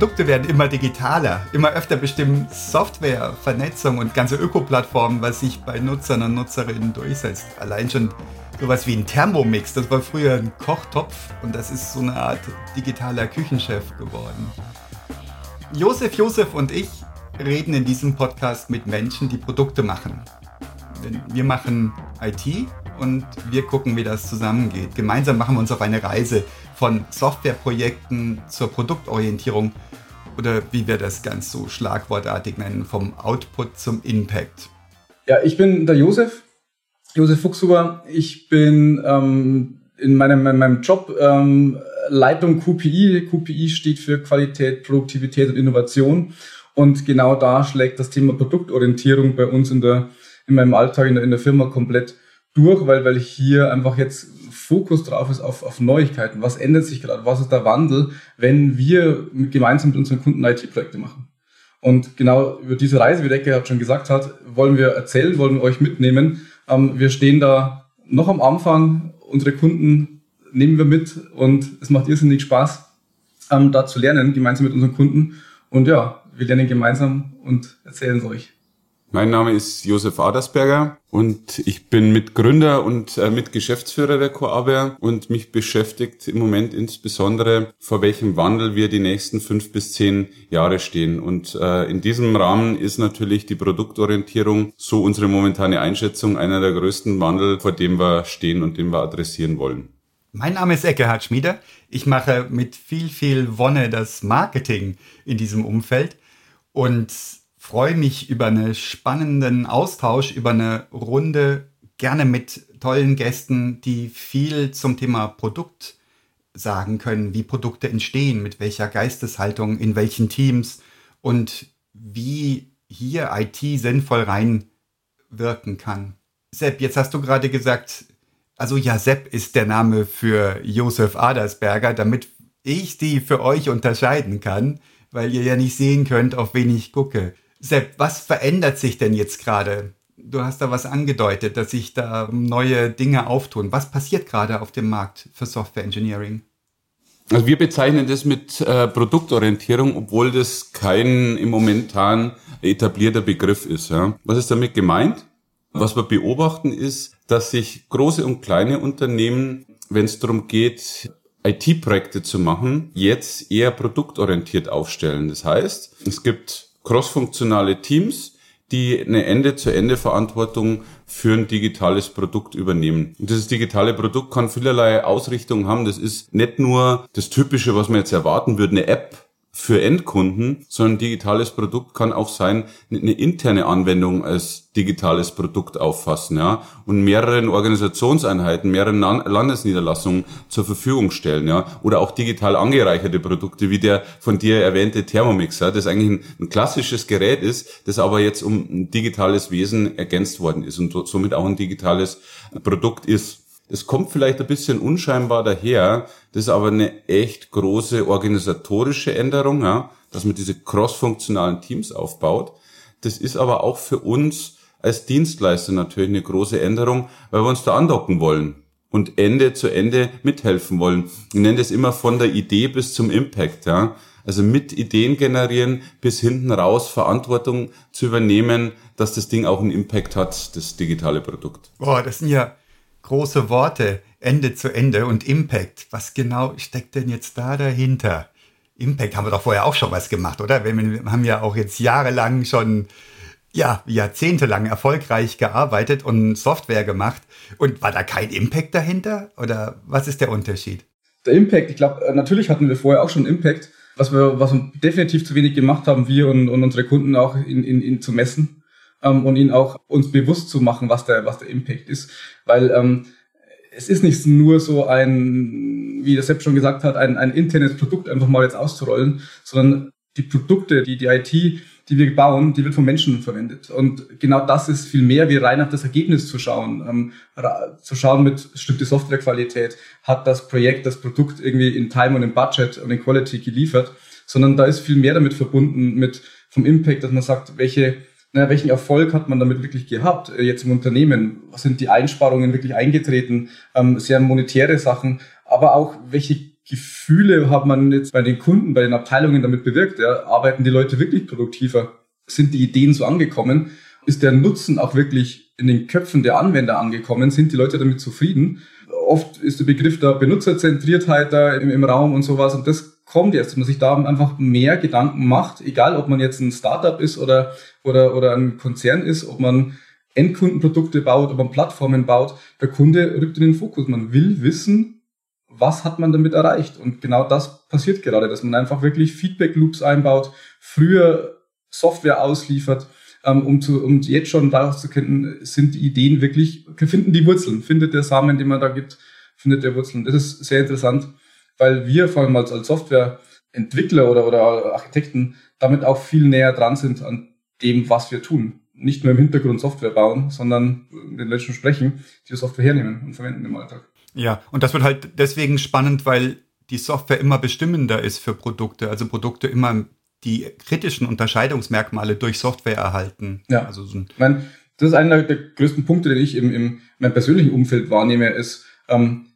Produkte werden immer digitaler. Immer öfter bestimmen Software, Vernetzung und ganze Ökoplattformen, was sich bei Nutzern und Nutzerinnen durchsetzt. Allein schon sowas wie ein Thermomix, das war früher ein Kochtopf und das ist so eine Art digitaler Küchenchef geworden. Josef, Josef und ich reden in diesem Podcast mit Menschen, die Produkte machen. Wir machen IT und wir gucken, wie das zusammengeht. Gemeinsam machen wir uns auf eine Reise von Softwareprojekten zur Produktorientierung oder wie wir das ganz so schlagwortartig nennen, vom Output zum Impact. Ja, ich bin der Josef, Josef Fuchshuber. Ich bin ähm, in, meinem, in meinem Job ähm, Leitung QPI. QPI steht für Qualität, Produktivität und Innovation. Und genau da schlägt das Thema Produktorientierung bei uns in, der, in meinem Alltag in der, in der Firma komplett durch, weil, weil hier einfach jetzt Fokus drauf ist auf, auf Neuigkeiten. Was ändert sich gerade? Was ist der Wandel, wenn wir gemeinsam mit unseren Kunden IT-Projekte machen? Und genau über diese Reise, wie der Ecke schon gesagt hat, wollen wir erzählen, wollen wir euch mitnehmen. Ähm, wir stehen da noch am Anfang. Unsere Kunden nehmen wir mit und es macht irrsinnig Spaß, ähm, da zu lernen, gemeinsam mit unseren Kunden. Und ja, wir lernen gemeinsam und erzählen es euch. Mein Name ist Josef Adersberger und ich bin Mitgründer und äh, Mitgeschäftsführer der Coaber und mich beschäftigt im Moment insbesondere, vor welchem Wandel wir die nächsten fünf bis zehn Jahre stehen. Und äh, in diesem Rahmen ist natürlich die Produktorientierung, so unsere momentane Einschätzung, einer der größten Wandel, vor dem wir stehen und den wir adressieren wollen. Mein Name ist Eckehard Schmieder. Ich mache mit viel, viel Wonne das Marketing in diesem Umfeld und freue mich über einen spannenden Austausch, über eine Runde, gerne mit tollen Gästen, die viel zum Thema Produkt sagen können, wie Produkte entstehen, mit welcher Geisteshaltung, in welchen Teams und wie hier IT sinnvoll reinwirken kann. Sepp, jetzt hast du gerade gesagt, also ja, Sepp ist der Name für Josef Adersberger, damit ich die für euch unterscheiden kann, weil ihr ja nicht sehen könnt, auf wen ich gucke. Sepp, was verändert sich denn jetzt gerade? Du hast da was angedeutet, dass sich da neue Dinge auftun. Was passiert gerade auf dem Markt für Software Engineering? Also wir bezeichnen das mit äh, Produktorientierung, obwohl das kein im momentan etablierter Begriff ist. Ja. Was ist damit gemeint? Was wir beobachten ist, dass sich große und kleine Unternehmen, wenn es darum geht, IT-Projekte zu machen, jetzt eher produktorientiert aufstellen. Das heißt, es gibt crossfunktionale Teams, die eine Ende-zu-Ende-Verantwortung für ein digitales Produkt übernehmen. Und dieses digitale Produkt kann vielerlei Ausrichtungen haben. Das ist nicht nur das Typische, was man jetzt erwarten würde, eine App, für Endkunden, sondern digitales Produkt kann auch sein, eine interne Anwendung als digitales Produkt auffassen, ja, und mehreren Organisationseinheiten, mehreren Landesniederlassungen zur Verfügung stellen, ja, oder auch digital angereicherte Produkte, wie der von dir erwähnte Thermomix, ja, das eigentlich ein, ein klassisches Gerät ist, das aber jetzt um ein digitales Wesen ergänzt worden ist und somit auch ein digitales Produkt ist. Es kommt vielleicht ein bisschen unscheinbar daher, das ist aber eine echt große organisatorische Änderung, ja, dass man diese cross-funktionalen Teams aufbaut. Das ist aber auch für uns als Dienstleister natürlich eine große Änderung, weil wir uns da andocken wollen und Ende zu Ende mithelfen wollen. Ich nenne das immer von der Idee bis zum Impact, ja. Also mit Ideen generieren bis hinten raus Verantwortung zu übernehmen, dass das Ding auch einen Impact hat, das digitale Produkt. Boah, das sind ja große Worte, Ende zu Ende und Impact. Was genau steckt denn jetzt da dahinter? Impact haben wir doch vorher auch schon was gemacht, oder? Wir haben ja auch jetzt jahrelang schon, ja, jahrzehntelang erfolgreich gearbeitet und Software gemacht. Und war da kein Impact dahinter? Oder was ist der Unterschied? Der Impact, ich glaube, äh, natürlich hatten wir vorher auch schon Impact. Was wir, was wir definitiv zu wenig gemacht haben, wir und, und unsere Kunden auch in, in, in zu messen ähm, und ihnen auch uns bewusst zu machen, was der, was der Impact ist. Weil ähm, es ist nicht nur so ein, wie der Sepp schon gesagt hat, ein, ein internes Produkt einfach mal jetzt auszurollen, sondern die Produkte, die, die IT, die wir bauen, die wird von Menschen verwendet. Und genau das ist viel mehr, wie rein auf das Ergebnis zu schauen. Ähm, zu schauen mit stimmt die Softwarequalität, hat das Projekt, das Produkt irgendwie in Time und in Budget und in Quality geliefert, sondern da ist viel mehr damit verbunden mit vom Impact, dass man sagt, welche na, welchen Erfolg hat man damit wirklich gehabt, äh, jetzt im Unternehmen? Sind die Einsparungen wirklich eingetreten? Ähm, sehr monetäre Sachen, aber auch welche Gefühle hat man jetzt bei den Kunden, bei den Abteilungen damit bewirkt? Ja? Arbeiten die Leute wirklich produktiver? Sind die Ideen so angekommen? Ist der Nutzen auch wirklich in den Köpfen der Anwender angekommen? Sind die Leute damit zufrieden? Oft ist der Begriff der Benutzerzentriertheit da im, im Raum und sowas und das kommt jetzt, dass man sich da einfach mehr Gedanken macht, egal ob man jetzt ein Startup ist oder, oder, oder ein Konzern ist, ob man Endkundenprodukte baut, ob man Plattformen baut. Der Kunde rückt in den Fokus. Man will wissen, was hat man damit erreicht? Und genau das passiert gerade, dass man einfach wirklich Feedback Loops einbaut, früher Software ausliefert, ähm, um, zu, um jetzt schon daraus zu kennen, sind die Ideen wirklich, finden die Wurzeln, findet der Samen, den man da gibt, findet der Wurzeln. Das ist sehr interessant, weil wir vor allem als, als Softwareentwickler oder, oder Architekten damit auch viel näher dran sind an dem, was wir tun. Nicht nur im Hintergrund Software bauen, sondern mit den Menschen sprechen, die die Software hernehmen und verwenden im Alltag. Ja, und das wird halt deswegen spannend, weil die Software immer bestimmender ist für Produkte. Also Produkte immer die kritischen Unterscheidungsmerkmale durch Software erhalten. Ja, also so ich meine, das ist einer der größten Punkte, den ich im, im meinem persönlichen Umfeld wahrnehme, ist, ähm,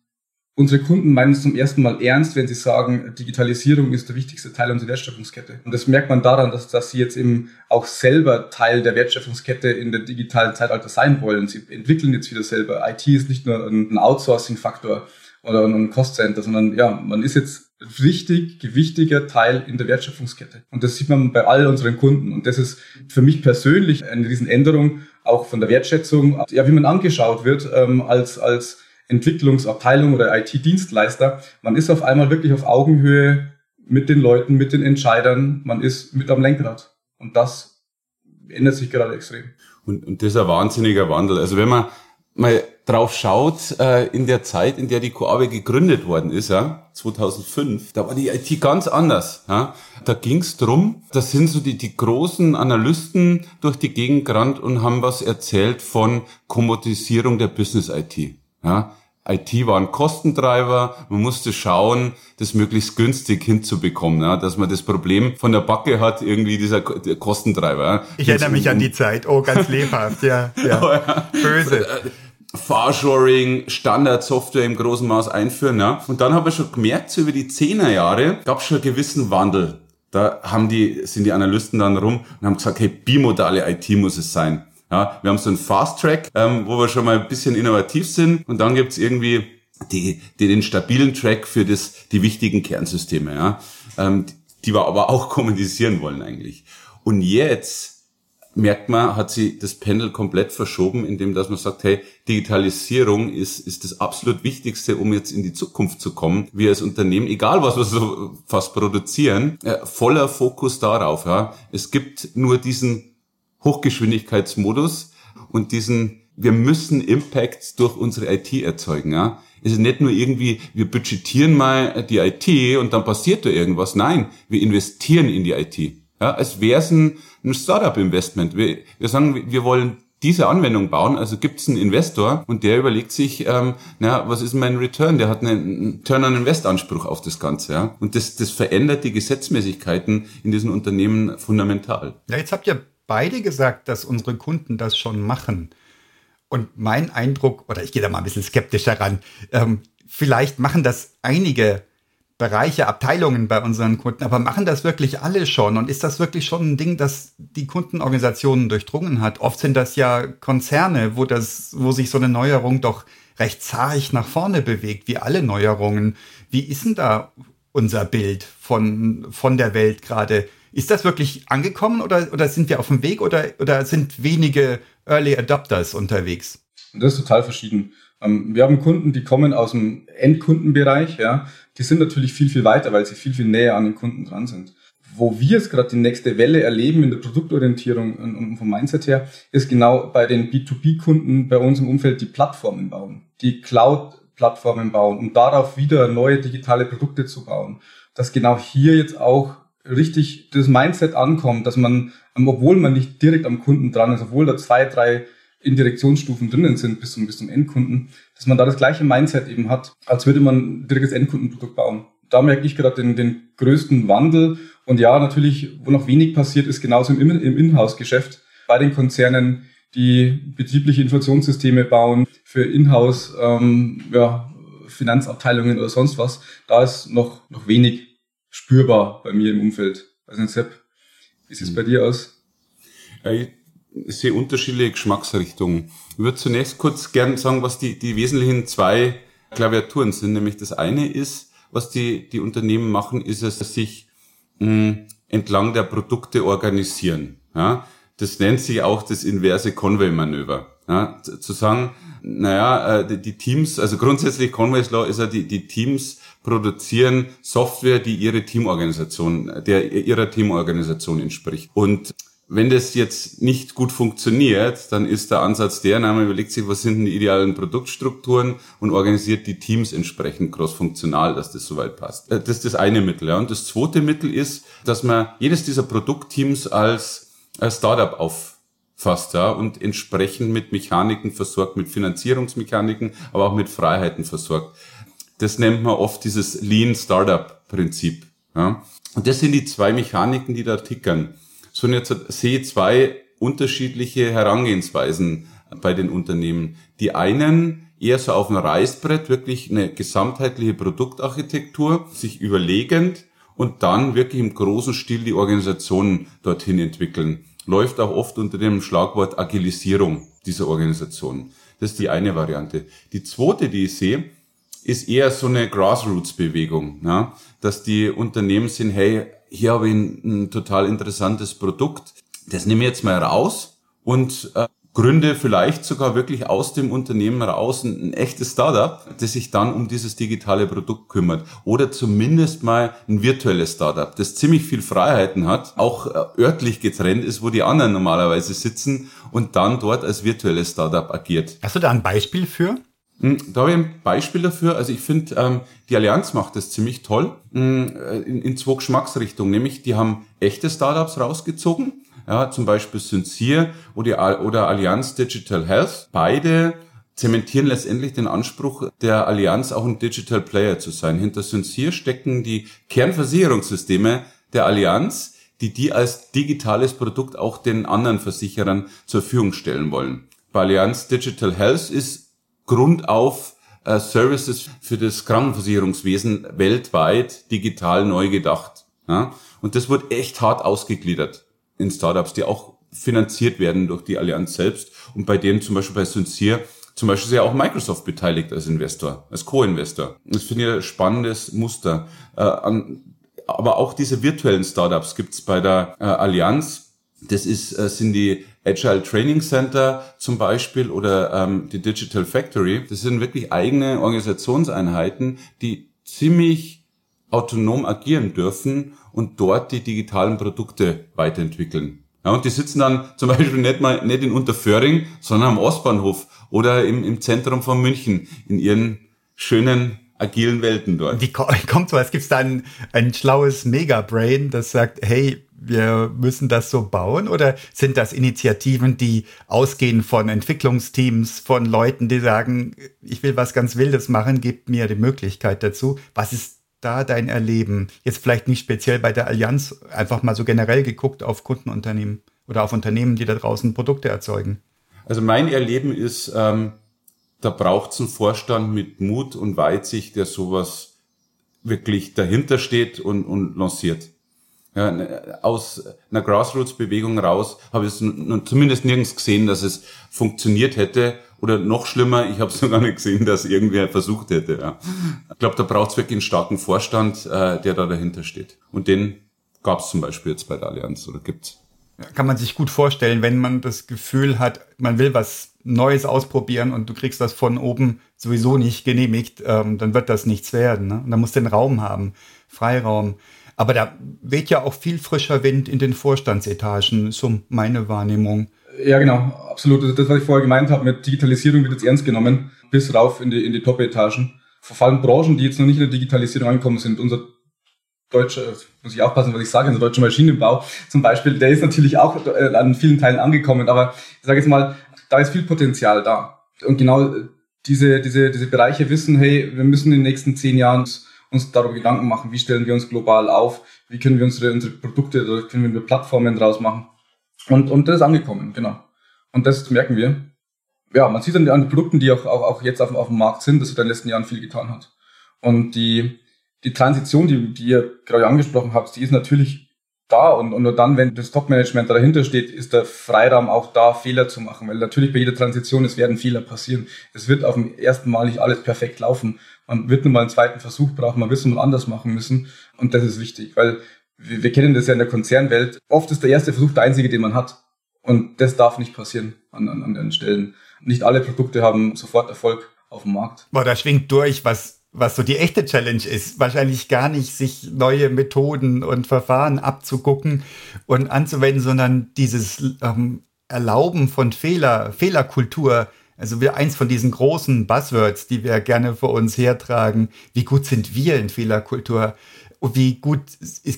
unsere Kunden meinen es zum ersten Mal ernst, wenn sie sagen, Digitalisierung ist der wichtigste Teil unserer Wertschöpfungskette. Und das merkt man daran, dass, dass sie jetzt eben auch selber Teil der Wertschöpfungskette in der digitalen Zeitalter sein wollen. Sie entwickeln jetzt wieder selber. IT ist nicht nur ein Outsourcing-Faktor oder ein Cost-Center, sondern ja, man ist jetzt richtig gewichtiger Teil in der Wertschöpfungskette. Und das sieht man bei all unseren Kunden. Und das ist für mich persönlich eine Riesenänderung, auch von der Wertschätzung, ja, wie man angeschaut wird ähm, als, als Entwicklungsabteilung oder IT-Dienstleister. Man ist auf einmal wirklich auf Augenhöhe mit den Leuten, mit den Entscheidern. Man ist mit am Lenkrad. Und das ändert sich gerade extrem. Und, und das ist ein wahnsinniger Wandel. Also wenn man mal drauf schaut, äh, in der Zeit, in der die Coabe gegründet worden ist, ja, 2005, da war die IT ganz anders. Ja. Da ging es drum, da sind so die, die großen Analysten durch die Gegend gerannt und haben was erzählt von Kommodisierung der Business-IT. Ja. IT war ein Kostentreiber, man musste schauen, das möglichst günstig hinzubekommen, ja, dass man das Problem von der Backe hat, irgendwie dieser Kostentreiber. Ja. Ich erinnere mich an die Zeit, oh, ganz lebhaft, ja, ja. Oh, ja. böse. Farshoring, Standardsoftware im großen Maß einführen. Ja. Und dann habe ich schon gemerkt, so über die Zehnerjahre gab es schon einen gewissen Wandel. Da haben die, sind die Analysten dann rum und haben gesagt, hey, bimodale IT muss es sein. Ja, wir haben so einen Fast Track, ähm, wo wir schon mal ein bisschen innovativ sind und dann gibt's irgendwie die, die, den stabilen Track für das, die wichtigen Kernsysteme, ja, ähm, die wir aber auch kommunisieren wollen eigentlich. Und jetzt merkt man, hat sie das Pendel komplett verschoben, indem dass man sagt, hey, Digitalisierung ist, ist das absolut Wichtigste, um jetzt in die Zukunft zu kommen. Wir als Unternehmen, egal was wir so fast produzieren, äh, voller Fokus darauf. Ja. Es gibt nur diesen Hochgeschwindigkeitsmodus und diesen, wir müssen Impact durch unsere IT erzeugen. Ja. Es ist nicht nur irgendwie, wir budgetieren mal die IT und dann passiert da irgendwas. Nein, wir investieren in die IT. Ja, als wäre es ein, ein Startup-Investment. Wir, wir sagen, wir wollen diese Anwendung bauen, also gibt es einen Investor und der überlegt sich, ähm, na, was ist mein Return? Der hat einen Turn on Invest Anspruch auf das Ganze, ja. Und das, das verändert die Gesetzmäßigkeiten in diesen Unternehmen fundamental. Ja, jetzt habt ihr beide gesagt, dass unsere Kunden das schon machen. Und mein Eindruck, oder ich gehe da mal ein bisschen skeptischer ran, ähm, vielleicht machen das einige Bereiche, Abteilungen bei unseren Kunden, aber machen das wirklich alle schon? Und ist das wirklich schon ein Ding, das die Kundenorganisationen durchdrungen hat? Oft sind das ja Konzerne, wo das, wo sich so eine Neuerung doch recht zahig nach vorne bewegt, wie alle Neuerungen. Wie ist denn da unser Bild von, von der Welt gerade? Ist das wirklich angekommen oder, oder sind wir auf dem Weg oder, oder sind wenige Early Adopters unterwegs? Das ist total verschieden. Ähm, wir haben Kunden, die kommen aus dem Endkundenbereich, ja. Die sind natürlich viel, viel weiter, weil sie viel, viel näher an den Kunden dran sind. Wo wir jetzt gerade die nächste Welle erleben in der Produktorientierung und vom Mindset her, ist genau bei den B2B-Kunden bei uns im Umfeld die Plattformen bauen, die Cloud-Plattformen bauen, um darauf wieder neue digitale Produkte zu bauen. Dass genau hier jetzt auch richtig das Mindset ankommt, dass man, obwohl man nicht direkt am Kunden dran ist, obwohl da zwei, drei Indirektionsstufen drinnen sind bis zum, bis zum Endkunden, dass man da das gleiche Mindset eben hat, als würde man direkt das Endkundenprodukt bauen. Da merke ich gerade den, den größten Wandel. Und ja, natürlich, wo noch wenig passiert, ist genauso im, im Inhouse-Geschäft bei den Konzernen, die betriebliche Informationssysteme bauen für Inhouse, ähm, ja, Finanzabteilungen oder sonst was. Da ist noch, noch wenig spürbar bei mir im Umfeld. Also nicht, Sepp, wie sieht es bei dir aus? Ich sehe unterschiedliche Geschmacksrichtungen. Ich würde zunächst kurz gern sagen, was die, die wesentlichen zwei Klaviaturen sind. Nämlich das eine ist, was die, die Unternehmen machen, ist es, dass sich mh, entlang der Produkte organisieren. Ja? Das nennt sich auch das inverse Conway-Manöver. Ja? Zu sagen, naja, äh, die Teams, also grundsätzlich Conway's Law ist ja, die, die Teams produzieren Software, die ihre Teamorganisation, der ihrer Teamorganisation entspricht. Und wenn das jetzt nicht gut funktioniert, dann ist der Ansatz der, man überlegt sich, was sind denn die idealen Produktstrukturen und organisiert die Teams entsprechend crossfunktional, dass das soweit passt. Äh, das ist das eine Mittel. Ja. Und das zweite Mittel ist, dass man jedes dieser Produktteams als, als Startup auffasst ja, und entsprechend mit Mechaniken versorgt, mit Finanzierungsmechaniken, aber auch mit Freiheiten versorgt. Das nennt man oft dieses Lean Startup Prinzip. Ja. Und das sind die zwei Mechaniken, die da tickern sondern jetzt sehe zwei unterschiedliche Herangehensweisen bei den Unternehmen. Die einen eher so auf dem Reißbrett, wirklich eine gesamtheitliche Produktarchitektur, sich überlegend und dann wirklich im großen Stil die Organisation dorthin entwickeln. Läuft auch oft unter dem Schlagwort Agilisierung dieser Organisation. Das ist die eine Variante. Die zweite, die ich sehe, ist eher so eine Grassroots-Bewegung, ja? dass die Unternehmen sind, hey, hier habe ich ein, ein total interessantes Produkt, das nehme ich jetzt mal raus und äh, gründe vielleicht sogar wirklich aus dem Unternehmen raus ein, ein, echtes Startup, das sich dann um dieses digitale Produkt kümmert. Oder zumindest mal ein virtuelles Startup, das ziemlich viel Freiheiten hat, auch äh, örtlich getrennt ist, wo die anderen normalerweise sitzen und dann dort als virtuelles Startup agiert. Hast du da ein Beispiel für? Hm, da habe ich ein Beispiel dafür. Also ich finde, ähm, die Allianz macht das ziemlich toll hm, äh, in, in zwei Geschmacksrichtungen. Nämlich, die haben echte Startups rausgezogen, ja, zum Beispiel Sincere oder, oder Allianz Digital Health. Beide zementieren letztendlich den Anspruch der Allianz, auch ein Digital Player zu sein. Hinter Sincere stecken die Kernversicherungssysteme der Allianz, die die als digitales Produkt auch den anderen Versicherern zur Verfügung stellen wollen. Bei Allianz Digital Health ist Grund auf äh, Services für das Krankenversicherungswesen weltweit digital neu gedacht. Ja? Und das wird echt hart ausgegliedert in Startups, die auch finanziert werden durch die Allianz selbst. Und bei denen zum Beispiel bei Sincere zum Beispiel ist ja auch Microsoft beteiligt als Investor, als Co-Investor. Das finde ich ein spannendes Muster. Äh, an, aber auch diese virtuellen Startups gibt's bei der äh, Allianz. Das ist, äh, sind die Agile Training Center zum Beispiel oder ähm, die Digital Factory. Das sind wirklich eigene Organisationseinheiten, die ziemlich autonom agieren dürfen und dort die digitalen Produkte weiterentwickeln. Ja, und die sitzen dann zum Beispiel nicht mal nicht in Unterföhring, sondern am Ostbahnhof oder im, im Zentrum von München in ihren schönen agilen Welten dort. Wie kommt als gibt da ein, ein schlaues Megabrain, das sagt, hey, wir müssen das so bauen? Oder sind das Initiativen, die ausgehen von Entwicklungsteams, von Leuten, die sagen, ich will was ganz Wildes machen, gib mir die Möglichkeit dazu? Was ist da dein Erleben? Jetzt vielleicht nicht speziell bei der Allianz, einfach mal so generell geguckt auf Kundenunternehmen oder auf Unternehmen, die da draußen Produkte erzeugen. Also mein Erleben ist, ähm, da braucht es einen Vorstand mit Mut und Weitsicht, der sowas wirklich dahinter steht und, und lanciert. Ja, ne, aus einer Grassroots-Bewegung raus habe ich es zumindest nirgends gesehen, dass es funktioniert hätte. Oder noch schlimmer, ich habe es sogar nicht gesehen, dass irgendwer versucht hätte. Ja. Ich glaube, da braucht es wirklich einen starken Vorstand, äh, der da dahinter steht. Und den gab es zum Beispiel jetzt bei der Allianz oder gibt's. Kann man sich gut vorstellen, wenn man das Gefühl hat, man will was Neues ausprobieren und du kriegst das von oben sowieso nicht genehmigt, ähm, dann wird das nichts werden. Ne? Und dann musst du den Raum haben, Freiraum. Aber da weht ja auch viel frischer Wind in den Vorstandsetagen, so meine Wahrnehmung. Ja, genau, absolut. Also das, was ich vorher gemeint habe, mit Digitalisierung wird jetzt ernst genommen, bis rauf in die, in die Top-Etagen. Vor allem Branchen, die jetzt noch nicht in der Digitalisierung angekommen sind. Unser deutscher, muss ich aufpassen, was ich sage, unser deutscher Maschinenbau zum Beispiel, der ist natürlich auch äh, an vielen Teilen angekommen, aber ich sage jetzt mal, da ist viel Potenzial da. Und genau diese, diese, diese Bereiche wissen, hey, wir müssen in den nächsten zehn Jahren uns darüber Gedanken machen, wie stellen wir uns global auf, wie können wir unsere, unsere Produkte oder können wir Plattformen draus machen. Und, und das ist angekommen, genau. Und das merken wir. ja, man sieht dann an den Produkten, die auch, auch, auch jetzt auf, auf dem Markt sind, dass sich in den letzten Jahren viel getan hat. Und die, die Transition, die, die ihr gerade angesprochen habt, die ist natürlich da und, und nur dann, wenn das Top-Management dahinter steht, ist der Freiraum auch da, Fehler zu machen. Weil natürlich bei jeder Transition, es werden Fehler passieren. Es wird auf dem ersten Mal nicht alles perfekt laufen. Man wird nur mal einen zweiten Versuch brauchen, man wird es mal anders machen müssen. Und das ist wichtig, weil wir, wir kennen das ja in der Konzernwelt. Oft ist der erste Versuch der einzige, den man hat. Und das darf nicht passieren an, an, an den Stellen. Nicht alle Produkte haben sofort Erfolg auf dem Markt. Boah, da schwingt durch, was was so die echte Challenge ist, wahrscheinlich gar nicht sich neue Methoden und Verfahren abzugucken und anzuwenden, sondern dieses ähm, Erlauben von Fehler, Fehlerkultur. Also wir eins von diesen großen Buzzwords, die wir gerne vor uns hertragen. Wie gut sind wir in Fehlerkultur? Wie gut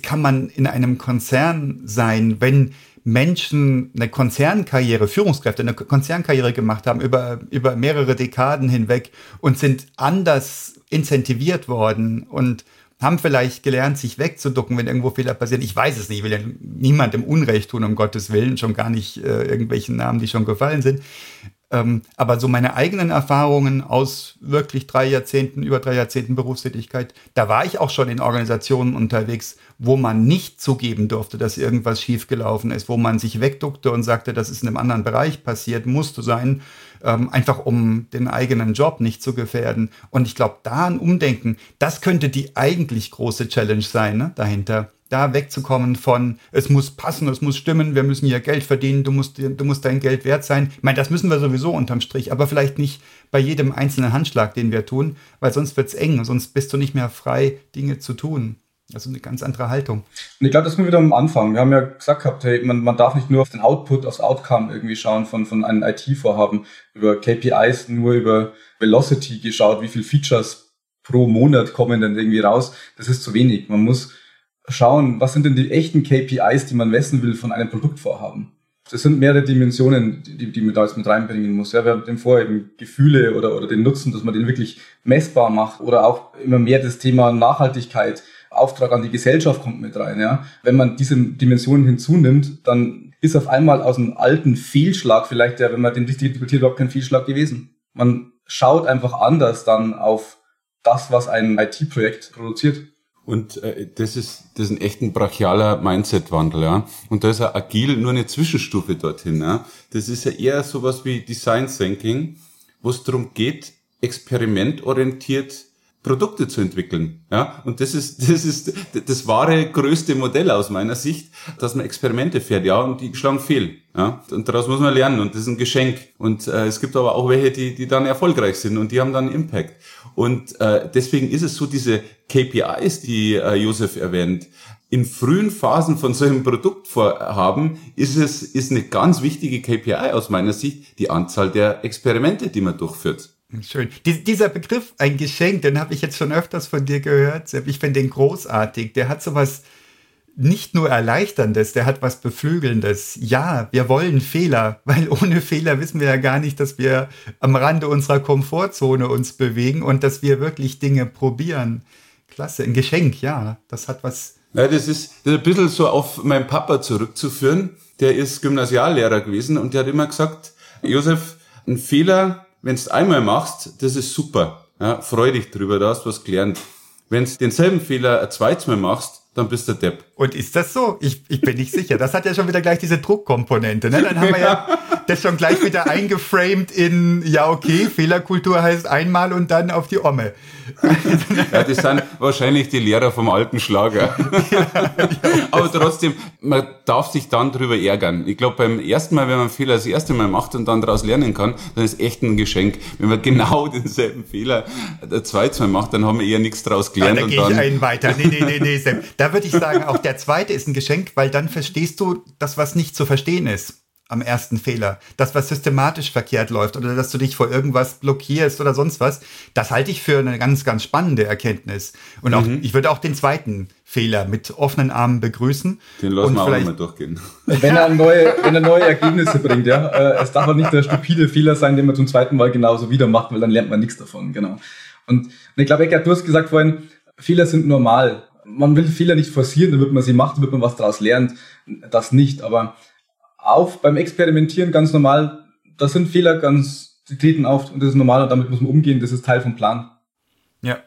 kann man in einem Konzern sein, wenn Menschen eine Konzernkarriere, Führungskräfte eine Konzernkarriere gemacht haben über, über mehrere Dekaden hinweg und sind anders incentiviert worden und haben vielleicht gelernt, sich wegzuducken, wenn irgendwo Fehler passieren. Ich weiß es nicht, ich will ja niemandem Unrecht tun, um Gottes Willen, schon gar nicht äh, irgendwelchen Namen, die schon gefallen sind. Ähm, aber so meine eigenen Erfahrungen aus wirklich drei Jahrzehnten, über drei Jahrzehnten Berufstätigkeit, da war ich auch schon in Organisationen unterwegs, wo man nicht zugeben durfte, dass irgendwas schiefgelaufen ist, wo man sich wegduckte und sagte, das ist in einem anderen Bereich passiert, musste sein, ähm, einfach um den eigenen Job nicht zu gefährden. Und ich glaube, da ein Umdenken, das könnte die eigentlich große Challenge sein ne, dahinter da wegzukommen von, es muss passen, es muss stimmen, wir müssen hier Geld verdienen, du musst, du musst dein Geld wert sein. Ich meine, das müssen wir sowieso unterm Strich, aber vielleicht nicht bei jedem einzelnen Handschlag, den wir tun, weil sonst wird's eng, sonst bist du nicht mehr frei, Dinge zu tun. Also eine ganz andere Haltung. Und ich glaube, das sind wir wieder am Anfang. Wir haben ja gesagt gehabt, hey, man, man darf nicht nur auf den Output, aufs Outcome irgendwie schauen von, von einem IT-Vorhaben, über KPIs, nur über Velocity geschaut, wie viel Features pro Monat kommen denn irgendwie raus. Das ist zu wenig. Man muss schauen, was sind denn die echten KPIs, die man messen will von einem Produktvorhaben. Das sind mehrere Dimensionen, die, die man da jetzt mit reinbringen muss. Ja, wir haben dem vorher eben Gefühle oder, oder den Nutzen, dass man den wirklich messbar macht oder auch immer mehr das Thema Nachhaltigkeit, Auftrag an die Gesellschaft kommt mit rein. Ja. Wenn man diese Dimensionen hinzunimmt, dann ist auf einmal aus einem alten Fehlschlag vielleicht, ja, wenn man den richtig interpretiert, überhaupt kein Fehlschlag gewesen. Man schaut einfach anders dann auf das, was ein IT-Projekt produziert. Und äh, das ist das ist ein echt ein brachialer Mindset-Wandel, ja. Und da ist ja agil nur eine Zwischenstufe dorthin, ja. Das ist ja eher sowas wie Design Thinking, wo es darum geht, experimentorientiert Produkte zu entwickeln. Ja, und das ist, das ist das wahre größte Modell aus meiner Sicht, dass man Experimente fährt, ja, und die schlagen fehl. Ja, und daraus muss man lernen und das ist ein Geschenk. Und äh, es gibt aber auch welche, die, die dann erfolgreich sind und die haben dann Impact. Und äh, deswegen ist es so, diese KPIs, die äh, Josef erwähnt, in frühen Phasen von solchen Produktvorhaben ist es ist eine ganz wichtige KPI aus meiner Sicht die Anzahl der Experimente, die man durchführt. Schön. Dies, dieser Begriff, ein Geschenk, den habe ich jetzt schon öfters von dir gehört. Ich finde den großartig. Der hat sowas nicht nur Erleichterndes, der hat was Beflügelndes. Ja, wir wollen Fehler, weil ohne Fehler wissen wir ja gar nicht, dass wir am Rande unserer Komfortzone uns bewegen und dass wir wirklich Dinge probieren. Klasse, ein Geschenk, ja, das hat was. Ja, das ist, das ist ein bisschen so auf meinen Papa zurückzuführen. Der ist Gymnasiallehrer gewesen und der hat immer gesagt, Josef, ein Fehler wenn du einmal machst, das ist super. Ja, freu dich drüber, da hast du was gelernt. Wenn du denselben Fehler ein zweites Mal machst, dann bist du Depp. Und ist das so? Ich, ich bin nicht sicher. Das hat ja schon wieder gleich diese Druckkomponente. Ne? Dann haben wir ja das schon gleich wieder eingeframed in, ja okay, Fehlerkultur heißt einmal und dann auf die Omme. ja, das sind wahrscheinlich die Lehrer vom alten Schlager. Ja, ja, Aber trotzdem, man darf sich dann drüber ärgern. Ich glaube, beim ersten Mal, wenn man einen Fehler das erste Mal macht und dann daraus lernen kann, dann ist echt ein Geschenk. Wenn man genau denselben Fehler das zweite Mal macht, dann haben wir eher nichts daraus gelernt. Ja, da gehe ich einen weiter. Nee, nee, nee, nee, Sam. Da würde ich sagen, auch der zweite ist ein Geschenk, weil dann verstehst du das, was nicht zu verstehen ist am ersten Fehler. Das, was systematisch verkehrt läuft oder dass du dich vor irgendwas blockierst oder sonst was, das halte ich für eine ganz, ganz spannende Erkenntnis. Und auch, mhm. ich würde auch den zweiten Fehler mit offenen Armen begrüßen. Den lassen wir auch mal durchgehen. Wenn er neue, wenn er neue Ergebnisse bringt, ja. Äh, es darf aber nicht der stupide Fehler sein, den man zum zweiten Mal genauso wieder macht, weil dann lernt man nichts davon, genau. Und, und ich glaube, Eckert, du hast gesagt vorhin, Fehler sind normal. Man will Fehler nicht forcieren, dann wird man sie machen, wird man was daraus lernen. Das nicht, aber auf beim Experimentieren ganz normal, da sind Fehler ganz Die treten auf und das ist normal und damit muss man umgehen, das ist Teil vom Plan. Ja.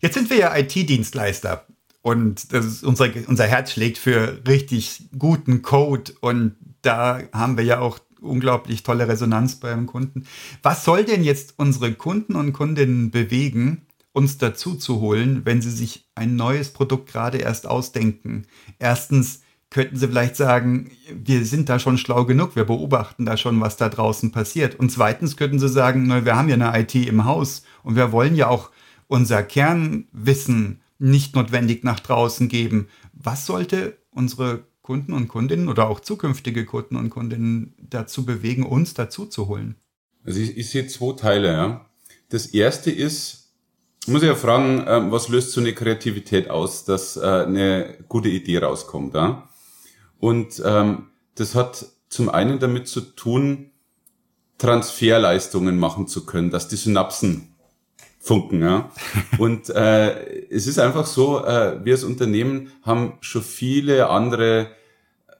Jetzt sind wir ja IT-Dienstleister und das ist unser, unser Herz schlägt für richtig guten Code und da haben wir ja auch unglaublich tolle Resonanz beim Kunden. Was soll denn jetzt unsere Kunden und Kundinnen bewegen, uns dazu zu holen, wenn sie sich ein neues Produkt gerade erst ausdenken? Erstens, könnten sie vielleicht sagen, wir sind da schon schlau genug, wir beobachten da schon, was da draußen passiert. Und zweitens könnten sie sagen, na, wir haben ja eine IT im Haus und wir wollen ja auch unser Kernwissen nicht notwendig nach draußen geben. Was sollte unsere Kunden und Kundinnen oder auch zukünftige Kunden und Kundinnen dazu bewegen, uns dazu zu holen? Also ich, ich sehe zwei Teile. Ja. Das erste ist, muss ich ja fragen, ähm, was löst so eine Kreativität aus, dass äh, eine gute Idee rauskommt. Ja? Und ähm, das hat zum einen damit zu tun, Transferleistungen machen zu können, dass die Synapsen funken. Ja? Und äh, es ist einfach so, äh, wir als Unternehmen haben schon viele andere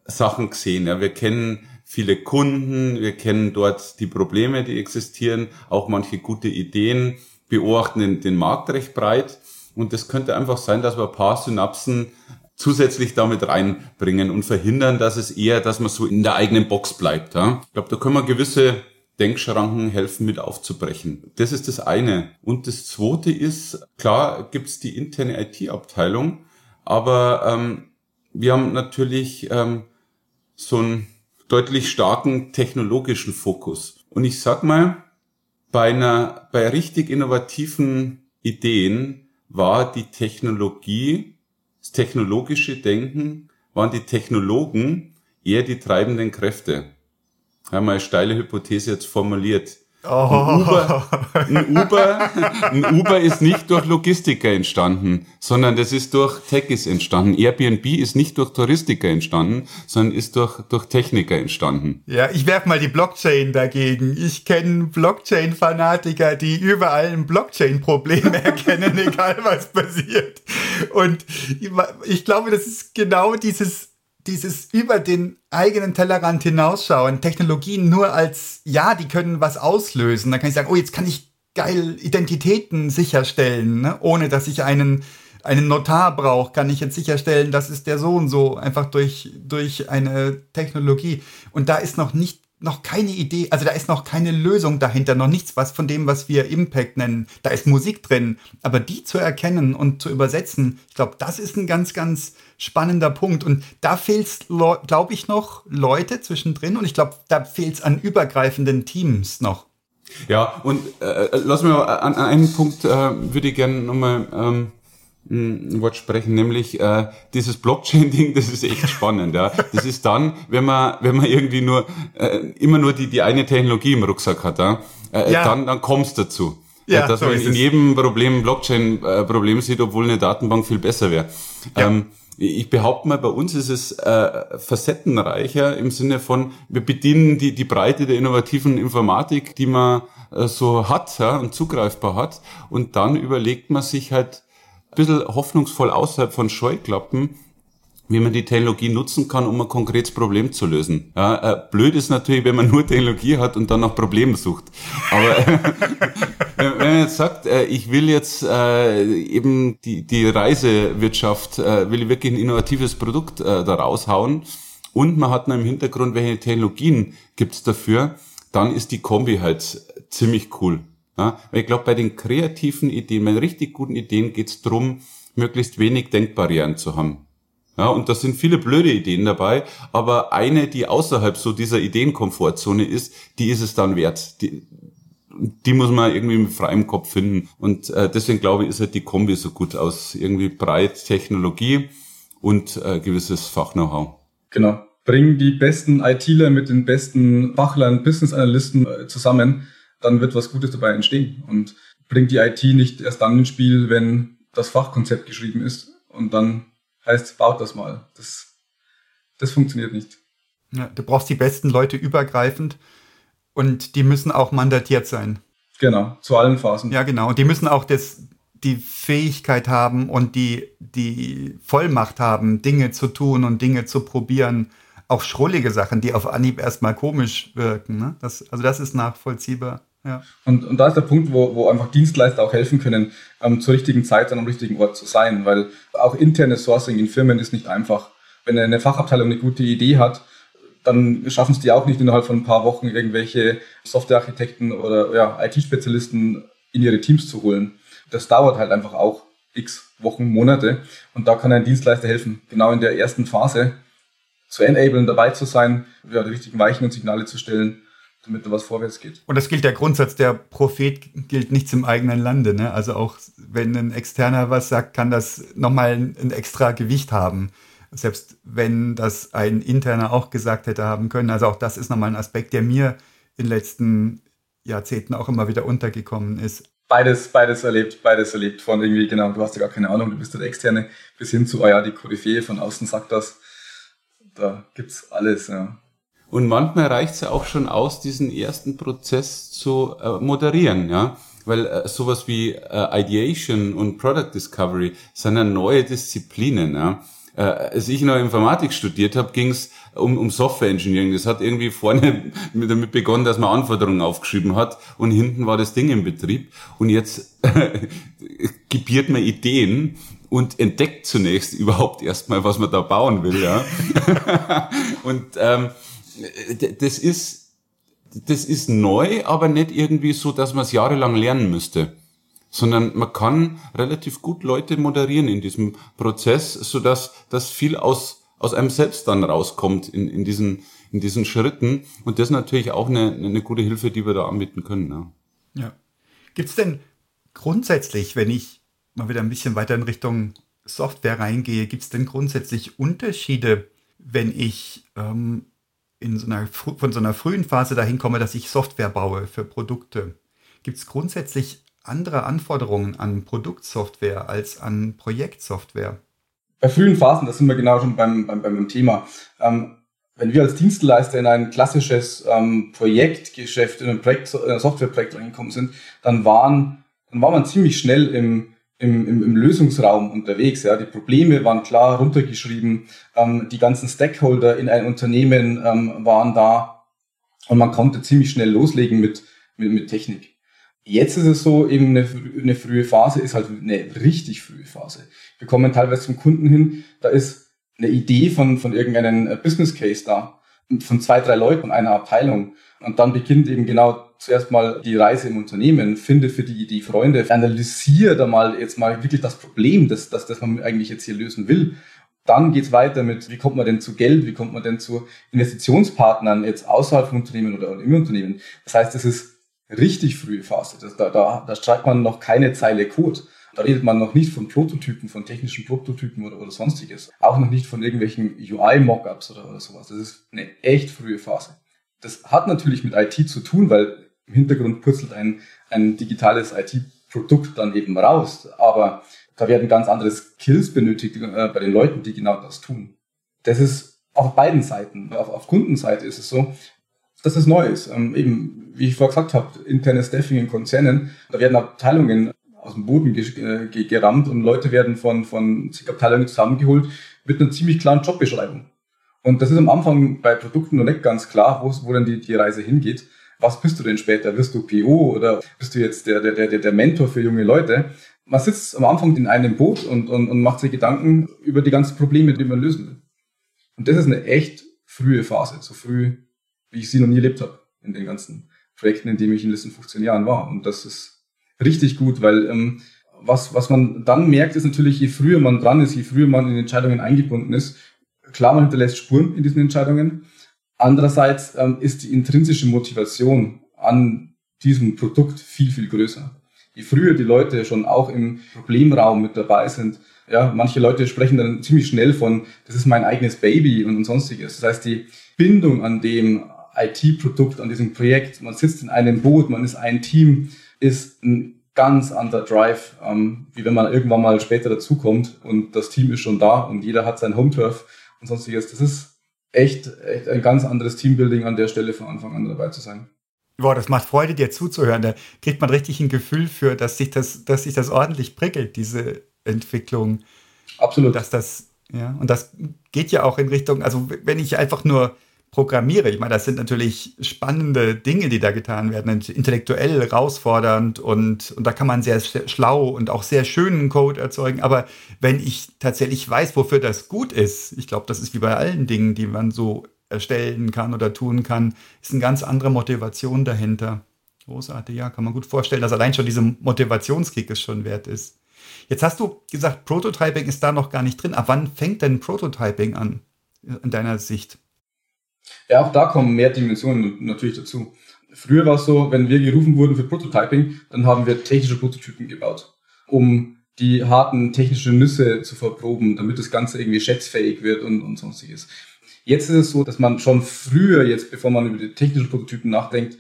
Sachen gesehen. Ja? Wir kennen viele Kunden, wir kennen dort die Probleme, die existieren, auch manche gute Ideen, beobachten den, den Markt recht breit. Und es könnte einfach sein, dass wir ein paar Synapsen zusätzlich damit reinbringen und verhindern, dass es eher, dass man so in der eigenen Box bleibt. Ja? Ich glaube, da können wir gewisse Denkschranken helfen mit aufzubrechen. Das ist das eine. Und das zweite ist, klar gibt's die interne IT-Abteilung, aber ähm, wir haben natürlich ähm, so einen deutlich starken technologischen Fokus. Und ich sag mal, bei einer, bei richtig innovativen Ideen war die Technologie das technologische Denken waren die Technologen eher die treibenden Kräfte. Haben wir eine steile Hypothese jetzt formuliert. Oh. Ein, Uber, ein, Uber, ein Uber ist nicht durch Logistiker entstanden, sondern das ist durch Techies entstanden. Airbnb ist nicht durch Touristiker entstanden, sondern ist durch, durch Techniker entstanden. Ja, ich werf mal die Blockchain dagegen. Ich kenne Blockchain-Fanatiker, die überall ein Blockchain-Problem erkennen, egal was passiert. Und ich glaube, das ist genau dieses dieses über den eigenen Tellerrand hinausschauen, Technologien nur als, ja, die können was auslösen. Da kann ich sagen, oh, jetzt kann ich geil Identitäten sicherstellen, ne? ohne dass ich einen, einen Notar brauche, kann ich jetzt sicherstellen, das ist der so und so, einfach durch, durch eine Technologie. Und da ist noch nicht noch keine Idee, also da ist noch keine Lösung dahinter, noch nichts was von dem, was wir Impact nennen. Da ist Musik drin, aber die zu erkennen und zu übersetzen, ich glaube, das ist ein ganz, ganz spannender Punkt. Und da fehlt es, glaube ich, noch Leute zwischendrin und ich glaube, da fehlt es an übergreifenden Teams noch. Ja, und äh, lass mir an, an einen Punkt äh, würde ich gerne nochmal ähm, Wort sprechen, nämlich äh, dieses Blockchain-Ding, das ist echt spannend. Ja. Das ist dann, wenn man, wenn man irgendwie nur äh, immer nur die, die eine Technologie im Rucksack hat, ja, äh, ja. dann, dann kommst dazu. Ja, dass so man in jedem Problem Blockchain-Problem äh, sieht, obwohl eine Datenbank viel besser wäre. Ja. Ähm, ich behaupte mal, bei uns ist es äh, facettenreicher im Sinne von, wir bedienen die, die Breite der innovativen Informatik, die man äh, so hat ja, und zugreifbar hat. Und dann überlegt man sich halt, bisschen hoffnungsvoll außerhalb von Scheuklappen, wie man die Technologie nutzen kann, um ein konkretes Problem zu lösen. Ja, äh, blöd ist natürlich, wenn man nur Technologie hat und dann nach Problemen sucht. Aber äh, wenn man jetzt sagt, äh, ich will jetzt äh, eben die, die Reisewirtschaft, äh, will wirklich ein innovatives Produkt äh, da raushauen und man hat noch im Hintergrund, welche Technologien gibt's dafür, dann ist die Kombi halt ziemlich cool. Ja, weil ich glaube, bei den kreativen Ideen, bei den richtig guten Ideen geht es darum, möglichst wenig Denkbarrieren zu haben. Ja, und da sind viele blöde Ideen dabei, aber eine, die außerhalb so dieser Ideenkomfortzone ist, die ist es dann wert. Die, die muss man irgendwie mit freiem Kopf finden. Und äh, deswegen glaube ich, ist halt die Kombi so gut aus irgendwie breit Technologie und äh, gewisses Fach-Know-how. Genau. Bringen die besten ITler mit den besten Fachlern, Business Analysten äh, zusammen dann wird was Gutes dabei entstehen. Und bringt die IT nicht erst dann ins Spiel, wenn das Fachkonzept geschrieben ist und dann heißt, baut das mal. Das, das funktioniert nicht. Ja, du brauchst die besten Leute übergreifend und die müssen auch mandatiert sein. Genau, zu allen Phasen. Ja, genau. Und die müssen auch das, die Fähigkeit haben und die, die Vollmacht haben, Dinge zu tun und Dinge zu probieren. Auch schrullige Sachen, die auf Anhieb erstmal komisch wirken. Ne? Das, also das ist nachvollziehbar. Und, und da ist der Punkt, wo, wo einfach Dienstleister auch helfen können, ähm, zur richtigen Zeit an am richtigen Ort zu sein, weil auch internes Sourcing in Firmen ist nicht einfach. Wenn eine Fachabteilung eine gute Idee hat, dann schaffen es die auch nicht innerhalb von ein paar Wochen irgendwelche Softwarearchitekten oder ja, IT-Spezialisten in ihre Teams zu holen. Das dauert halt einfach auch x Wochen, Monate und da kann ein Dienstleister helfen, genau in der ersten Phase zu enablen, dabei zu sein, ja, die richtigen Weichen und Signale zu stellen damit da was vorwärts geht. Und das gilt der Grundsatz, der Prophet gilt nichts im eigenen Lande. Ne? Also auch wenn ein Externer was sagt, kann das nochmal ein extra Gewicht haben. Selbst wenn das ein Interner auch gesagt hätte haben können. Also auch das ist nochmal ein Aspekt, der mir in den letzten Jahrzehnten auch immer wieder untergekommen ist. Beides, beides erlebt, beides erlebt. Von irgendwie, genau, du hast ja gar keine Ahnung, du bist der Externe, bis hin zu, oh ja, die Koryphäe von außen sagt das. Da gibt's alles, ja. Und manchmal reicht es ja auch schon aus, diesen ersten Prozess zu äh, moderieren, ja. Weil äh, sowas wie äh, Ideation und Product Discovery sind ja neue Disziplinen, ja. Äh, als ich noch Informatik studiert habe, ging es um, um Software Engineering. Das hat irgendwie vorne damit begonnen, dass man Anforderungen aufgeschrieben hat und hinten war das Ding im Betrieb. Und jetzt gebiert man Ideen und entdeckt zunächst überhaupt erstmal, was man da bauen will. Ja? und ähm, das ist, das ist neu, aber nicht irgendwie so, dass man es jahrelang lernen müsste. Sondern man kann relativ gut Leute moderieren in diesem Prozess, so dass das viel aus, aus einem selbst dann rauskommt in, in diesen, in diesen Schritten. Und das ist natürlich auch eine, eine gute Hilfe, die wir da anbieten können. Ja. ja. Gibt es denn grundsätzlich, wenn ich mal wieder ein bisschen weiter in Richtung Software reingehe, gibt es denn grundsätzlich Unterschiede, wenn ich ähm, in so einer, von so einer frühen Phase dahin komme, dass ich Software baue für Produkte, gibt es grundsätzlich andere Anforderungen an Produktsoftware als an Projektsoftware? Bei frühen Phasen, da sind wir genau schon beim, beim, beim Thema. Ähm, wenn wir als Dienstleister in ein klassisches ähm, Projektgeschäft, in ein, Projekt, in ein Softwareprojekt reingekommen sind, dann waren, dann war man ziemlich schnell im, im, im, im Lösungsraum unterwegs. Ja. Die Probleme waren klar runtergeschrieben, ähm, die ganzen Stakeholder in einem Unternehmen ähm, waren da und man konnte ziemlich schnell loslegen mit, mit, mit Technik. Jetzt ist es so, eben eine, eine frühe Phase ist halt eine richtig frühe Phase. Wir kommen teilweise zum Kunden hin, da ist eine Idee von, von irgendeinem Business Case da, von zwei, drei Leuten einer Abteilung. Und dann beginnt eben genau zuerst mal die Reise im Unternehmen, finde für die, die Freunde, analysiere da mal jetzt mal wirklich das Problem, das, das, das man eigentlich jetzt hier lösen will. Dann geht's weiter mit, wie kommt man denn zu Geld, wie kommt man denn zu Investitionspartnern jetzt außerhalb vom Unternehmen oder im Unternehmen. Das heißt, es ist richtig frühe Phase. Das, da, da, da schreibt man noch keine Zeile Code. Da redet man noch nicht von Prototypen, von technischen Prototypen oder, oder sonstiges. Auch noch nicht von irgendwelchen UI-Mockups oder, oder sowas. Das ist eine echt frühe Phase. Das hat natürlich mit IT zu tun, weil im Hintergrund purzelt ein, ein digitales IT-Produkt dann eben raus. Aber da werden ganz andere Skills benötigt äh, bei den Leuten, die genau das tun. Das ist auf beiden Seiten. Auf, auf Kundenseite ist es so, dass es neu ist. Ähm, eben, wie ich vorher gesagt habe, interne Staffing in Konzernen, da werden Abteilungen aus dem Boden ge ge gerammt und Leute werden von, von zig Abteilungen zusammengeholt mit einer ziemlich klaren Jobbeschreibung. Und das ist am Anfang bei Produkten noch nicht ganz klar, wo, wo dann die, die Reise hingeht was bist du denn später? Wirst du PO oder bist du jetzt der, der, der, der Mentor für junge Leute? Man sitzt am Anfang in einem Boot und, und, und macht sich Gedanken über die ganzen Probleme, die man lösen will. Und das ist eine echt frühe Phase, so früh, wie ich sie noch nie erlebt habe in den ganzen Projekten, in denen ich in den letzten 15 Jahren war. Und das ist richtig gut, weil ähm, was, was man dann merkt, ist natürlich, je früher man dran ist, je früher man in Entscheidungen eingebunden ist, klar, man hinterlässt Spuren in diesen Entscheidungen, Andererseits ähm, ist die intrinsische Motivation an diesem Produkt viel, viel größer. Je früher die Leute schon auch im Problemraum mit dabei sind, ja, manche Leute sprechen dann ziemlich schnell von, das ist mein eigenes Baby und, sonstiges. Das heißt, die Bindung an dem IT-Produkt, an diesem Projekt, man sitzt in einem Boot, man ist ein Team, ist ein ganz anderer Drive, ähm, wie wenn man irgendwann mal später dazukommt und das Team ist schon da und jeder hat sein Home-Turf und sonstiges. Das ist echt, echt ein ganz anderes Teambuilding an der Stelle von Anfang an dabei zu sein. Boah, das macht Freude, dir zuzuhören. Da kriegt man richtig ein Gefühl für, dass sich das, dass sich das ordentlich prickelt, diese Entwicklung. Absolut. Dass das, ja, und das geht ja auch in Richtung, also wenn ich einfach nur programmiere. Ich meine, das sind natürlich spannende Dinge, die da getan werden, intellektuell herausfordernd und, und da kann man sehr schlau und auch sehr schönen Code erzeugen. Aber wenn ich tatsächlich weiß, wofür das gut ist, ich glaube, das ist wie bei allen Dingen, die man so erstellen kann oder tun kann, ist eine ganz andere Motivation dahinter. Großartig, ja, kann man gut vorstellen, dass allein schon diese Motivationskick es schon wert ist. Jetzt hast du gesagt, Prototyping ist da noch gar nicht drin. Ab wann fängt denn Prototyping an, in deiner Sicht? Ja, auch da kommen mehr Dimensionen natürlich dazu. Früher war es so, wenn wir gerufen wurden für Prototyping, dann haben wir technische Prototypen gebaut, um die harten technischen Nüsse zu verproben, damit das Ganze irgendwie schätzfähig wird und, und sonstiges. Jetzt ist es so, dass man schon früher, jetzt bevor man über die technischen Prototypen nachdenkt,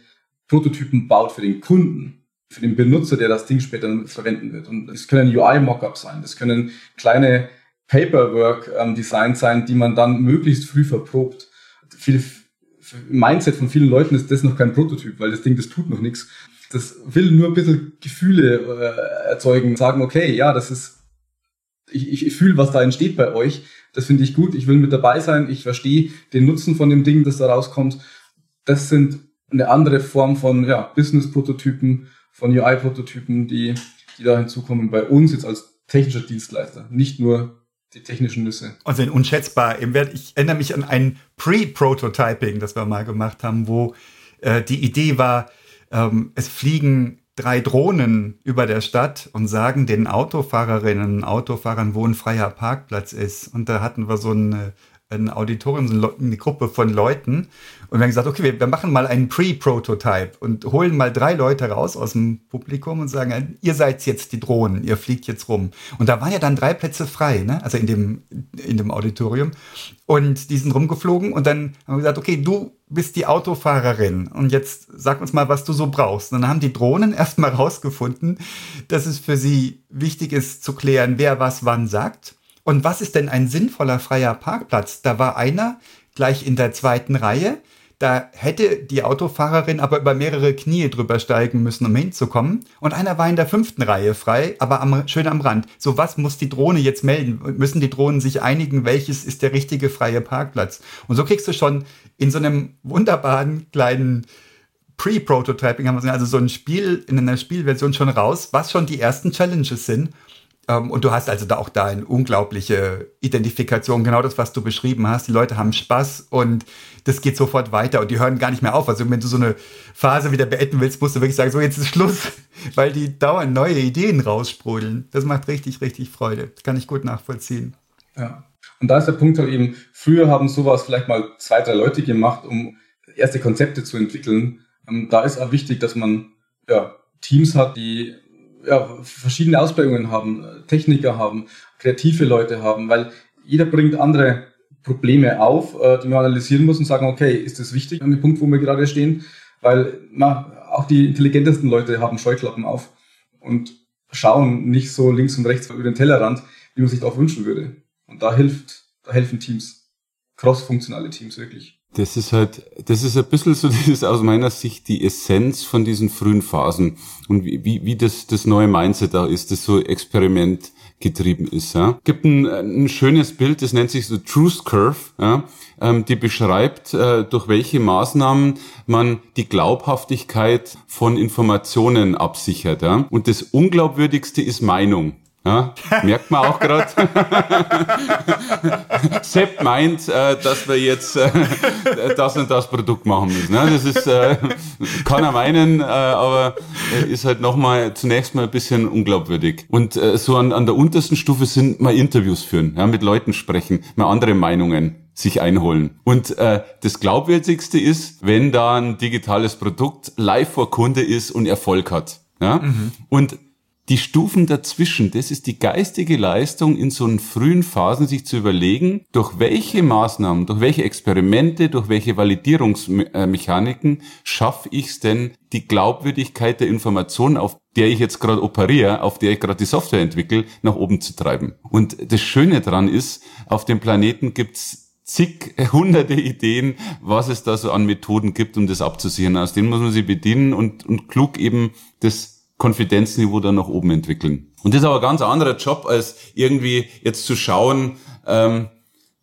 Prototypen baut für den Kunden, für den Benutzer, der das Ding später verwenden wird. Und es können UI-Mockups sein, das können kleine Paperwork-Designs sein, die man dann möglichst früh verprobt viel, im Mindset von vielen Leuten ist das noch kein Prototyp, weil das Ding, das tut noch nichts. Das will nur ein bisschen Gefühle äh, erzeugen, sagen, okay, ja, das ist, ich, ich, ich fühle, was da entsteht bei euch. Das finde ich gut, ich will mit dabei sein, ich verstehe den Nutzen von dem Ding, das da rauskommt. Das sind eine andere Form von ja, Business-Prototypen, von UI-Prototypen, die, die da hinzukommen bei uns jetzt als technischer Dienstleister. Nicht nur die technischen Nüsse. Und sind unschätzbar. Ich erinnere mich an ein Pre-Prototyping, das wir mal gemacht haben, wo äh, die Idee war, ähm, es fliegen drei Drohnen über der Stadt und sagen den Autofahrerinnen und Autofahrern, wo ein freier Parkplatz ist. Und da hatten wir so eine ein Auditorium, eine Gruppe von Leuten. Und wir haben gesagt, okay, wir, wir machen mal einen Pre-Prototype und holen mal drei Leute raus aus dem Publikum und sagen, ihr seid jetzt die Drohnen, ihr fliegt jetzt rum. Und da waren ja dann drei Plätze frei, ne? also in dem, in dem Auditorium. Und die sind rumgeflogen und dann haben wir gesagt, okay, du bist die Autofahrerin und jetzt sag uns mal, was du so brauchst. Und dann haben die Drohnen erstmal rausgefunden, dass es für sie wichtig ist zu klären, wer was wann sagt und was ist denn ein sinnvoller freier Parkplatz? Da war einer gleich in der zweiten Reihe. Da hätte die Autofahrerin aber über mehrere Knie drüber steigen müssen, um hinzukommen. Und einer war in der fünften Reihe frei, aber am, schön am Rand. So was muss die Drohne jetzt melden? Müssen die Drohnen sich einigen, welches ist der richtige freie Parkplatz? Und so kriegst du schon in so einem wunderbaren kleinen Pre-Prototyping, haben wir also so ein Spiel in einer Spielversion schon raus, was schon die ersten Challenges sind. Ähm, und du hast also da auch da eine unglaubliche Identifikation, genau das, was du beschrieben hast. Die Leute haben Spaß und das geht sofort weiter und die hören gar nicht mehr auf. Also wenn du so eine Phase wieder beenden willst, musst du wirklich sagen, so jetzt ist Schluss, weil die dauernd neue Ideen raussprudeln. Das macht richtig, richtig Freude. Das kann ich gut nachvollziehen. Ja. Und da ist der Punkt halt eben, früher haben sowas vielleicht mal zwei, drei Leute gemacht, um erste Konzepte zu entwickeln. Ähm, da ist auch wichtig, dass man ja, Teams hat, die ja, verschiedene Ausprägungen haben, Techniker haben, kreative Leute haben, weil jeder bringt andere Probleme auf, äh, die man analysieren muss und sagen, okay, ist das wichtig an dem Punkt, wo wir gerade stehen? Weil na, auch die intelligentesten Leute haben Scheuklappen auf und schauen nicht so links und rechts über den Tellerrand, wie man sich auch wünschen würde. Und da hilft, da helfen Teams, cross-funktionale Teams wirklich. Das ist halt, das ist ein bisschen so dieses aus meiner Sicht die Essenz von diesen frühen Phasen und wie, wie, wie das, das neue Mindset da ist, das so Experiment getrieben ist. Ja. Gibt ein, ein schönes Bild, das nennt sich so Truth Curve, ja, ähm, die beschreibt, äh, durch welche Maßnahmen man die Glaubhaftigkeit von Informationen absichert. Ja. Und das Unglaubwürdigste ist Meinung. Ja, merkt man auch gerade. Sepp meint, äh, dass wir jetzt äh, das und das Produkt machen müssen. Ne? Das ist, äh, kann er meinen, äh, aber ist halt nochmal zunächst mal ein bisschen unglaubwürdig. Und äh, so an, an der untersten Stufe sind mal Interviews führen, ja, mit Leuten sprechen, mal andere Meinungen sich einholen. Und äh, das Glaubwürdigste ist, wenn da ein digitales Produkt live vor Kunde ist und Erfolg hat. Ja? Mhm. Und die Stufen dazwischen, das ist die geistige Leistung in so einen frühen Phasen, sich zu überlegen, durch welche Maßnahmen, durch welche Experimente, durch welche Validierungsmechaniken schaffe ich es denn, die Glaubwürdigkeit der Information, auf der ich jetzt gerade operiere, auf der ich gerade die Software entwickle, nach oben zu treiben. Und das Schöne dran ist, auf dem Planeten gibt's zig hunderte Ideen, was es da so an Methoden gibt, um das abzusichern. Aus denen muss man sich bedienen und, und klug eben das Konfidenzniveau dann nach oben entwickeln. Und das ist aber ein ganz anderer Job, als irgendwie jetzt zu schauen, ähm,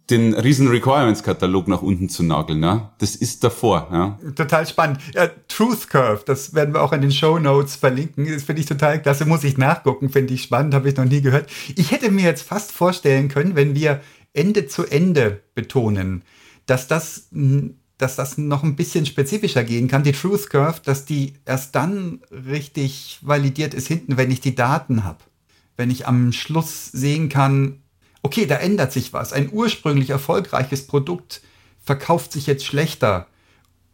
den riesen Requirements-Katalog nach unten zu nageln. Ja? Das ist davor. Ja? Total spannend. Ja, Truth Curve, das werden wir auch in den Show Notes verlinken. Das finde ich total klasse. Muss ich nachgucken, finde ich spannend, habe ich noch nie gehört. Ich hätte mir jetzt fast vorstellen können, wenn wir Ende zu Ende betonen, dass das dass das noch ein bisschen spezifischer gehen kann, die Truth Curve, dass die erst dann richtig validiert ist hinten, wenn ich die Daten habe. Wenn ich am Schluss sehen kann, okay, da ändert sich was. Ein ursprünglich erfolgreiches Produkt verkauft sich jetzt schlechter,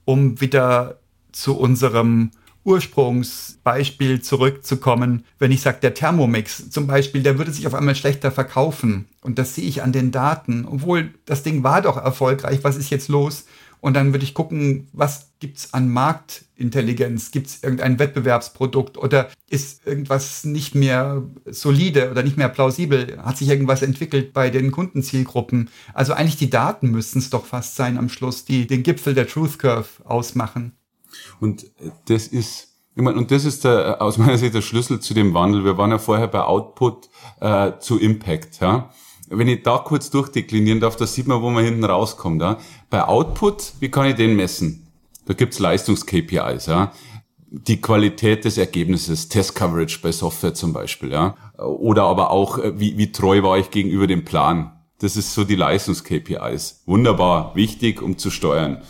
um wieder zu unserem Ursprungsbeispiel zurückzukommen. Wenn ich sage, der Thermomix zum Beispiel, der würde sich auf einmal schlechter verkaufen. Und das sehe ich an den Daten. Obwohl das Ding war doch erfolgreich, was ist jetzt los? Und dann würde ich gucken, was gibt's an Marktintelligenz? Gibt's irgendein Wettbewerbsprodukt oder ist irgendwas nicht mehr solide oder nicht mehr plausibel? Hat sich irgendwas entwickelt bei den Kundenzielgruppen? Also eigentlich die Daten müssten es doch fast sein am Schluss, die den Gipfel der Truth Curve ausmachen. Und das ist ich meine, und das ist der, aus meiner Sicht der Schlüssel zu dem Wandel. Wir waren ja vorher bei Output äh, zu Impact. Ja? Wenn ich da kurz durchdeklinieren darf, da sieht man, wo man hinten rauskommt. Ja? Bei Output, wie kann ich den messen? Da gibt's Leistungs-KPIs. Ja? Die Qualität des Ergebnisses, Test-Coverage bei Software zum Beispiel. Ja? Oder aber auch, äh, wie, wie treu war ich gegenüber dem Plan. Das ist so die Leistungs-KPIs. Wunderbar, wichtig, um zu steuern.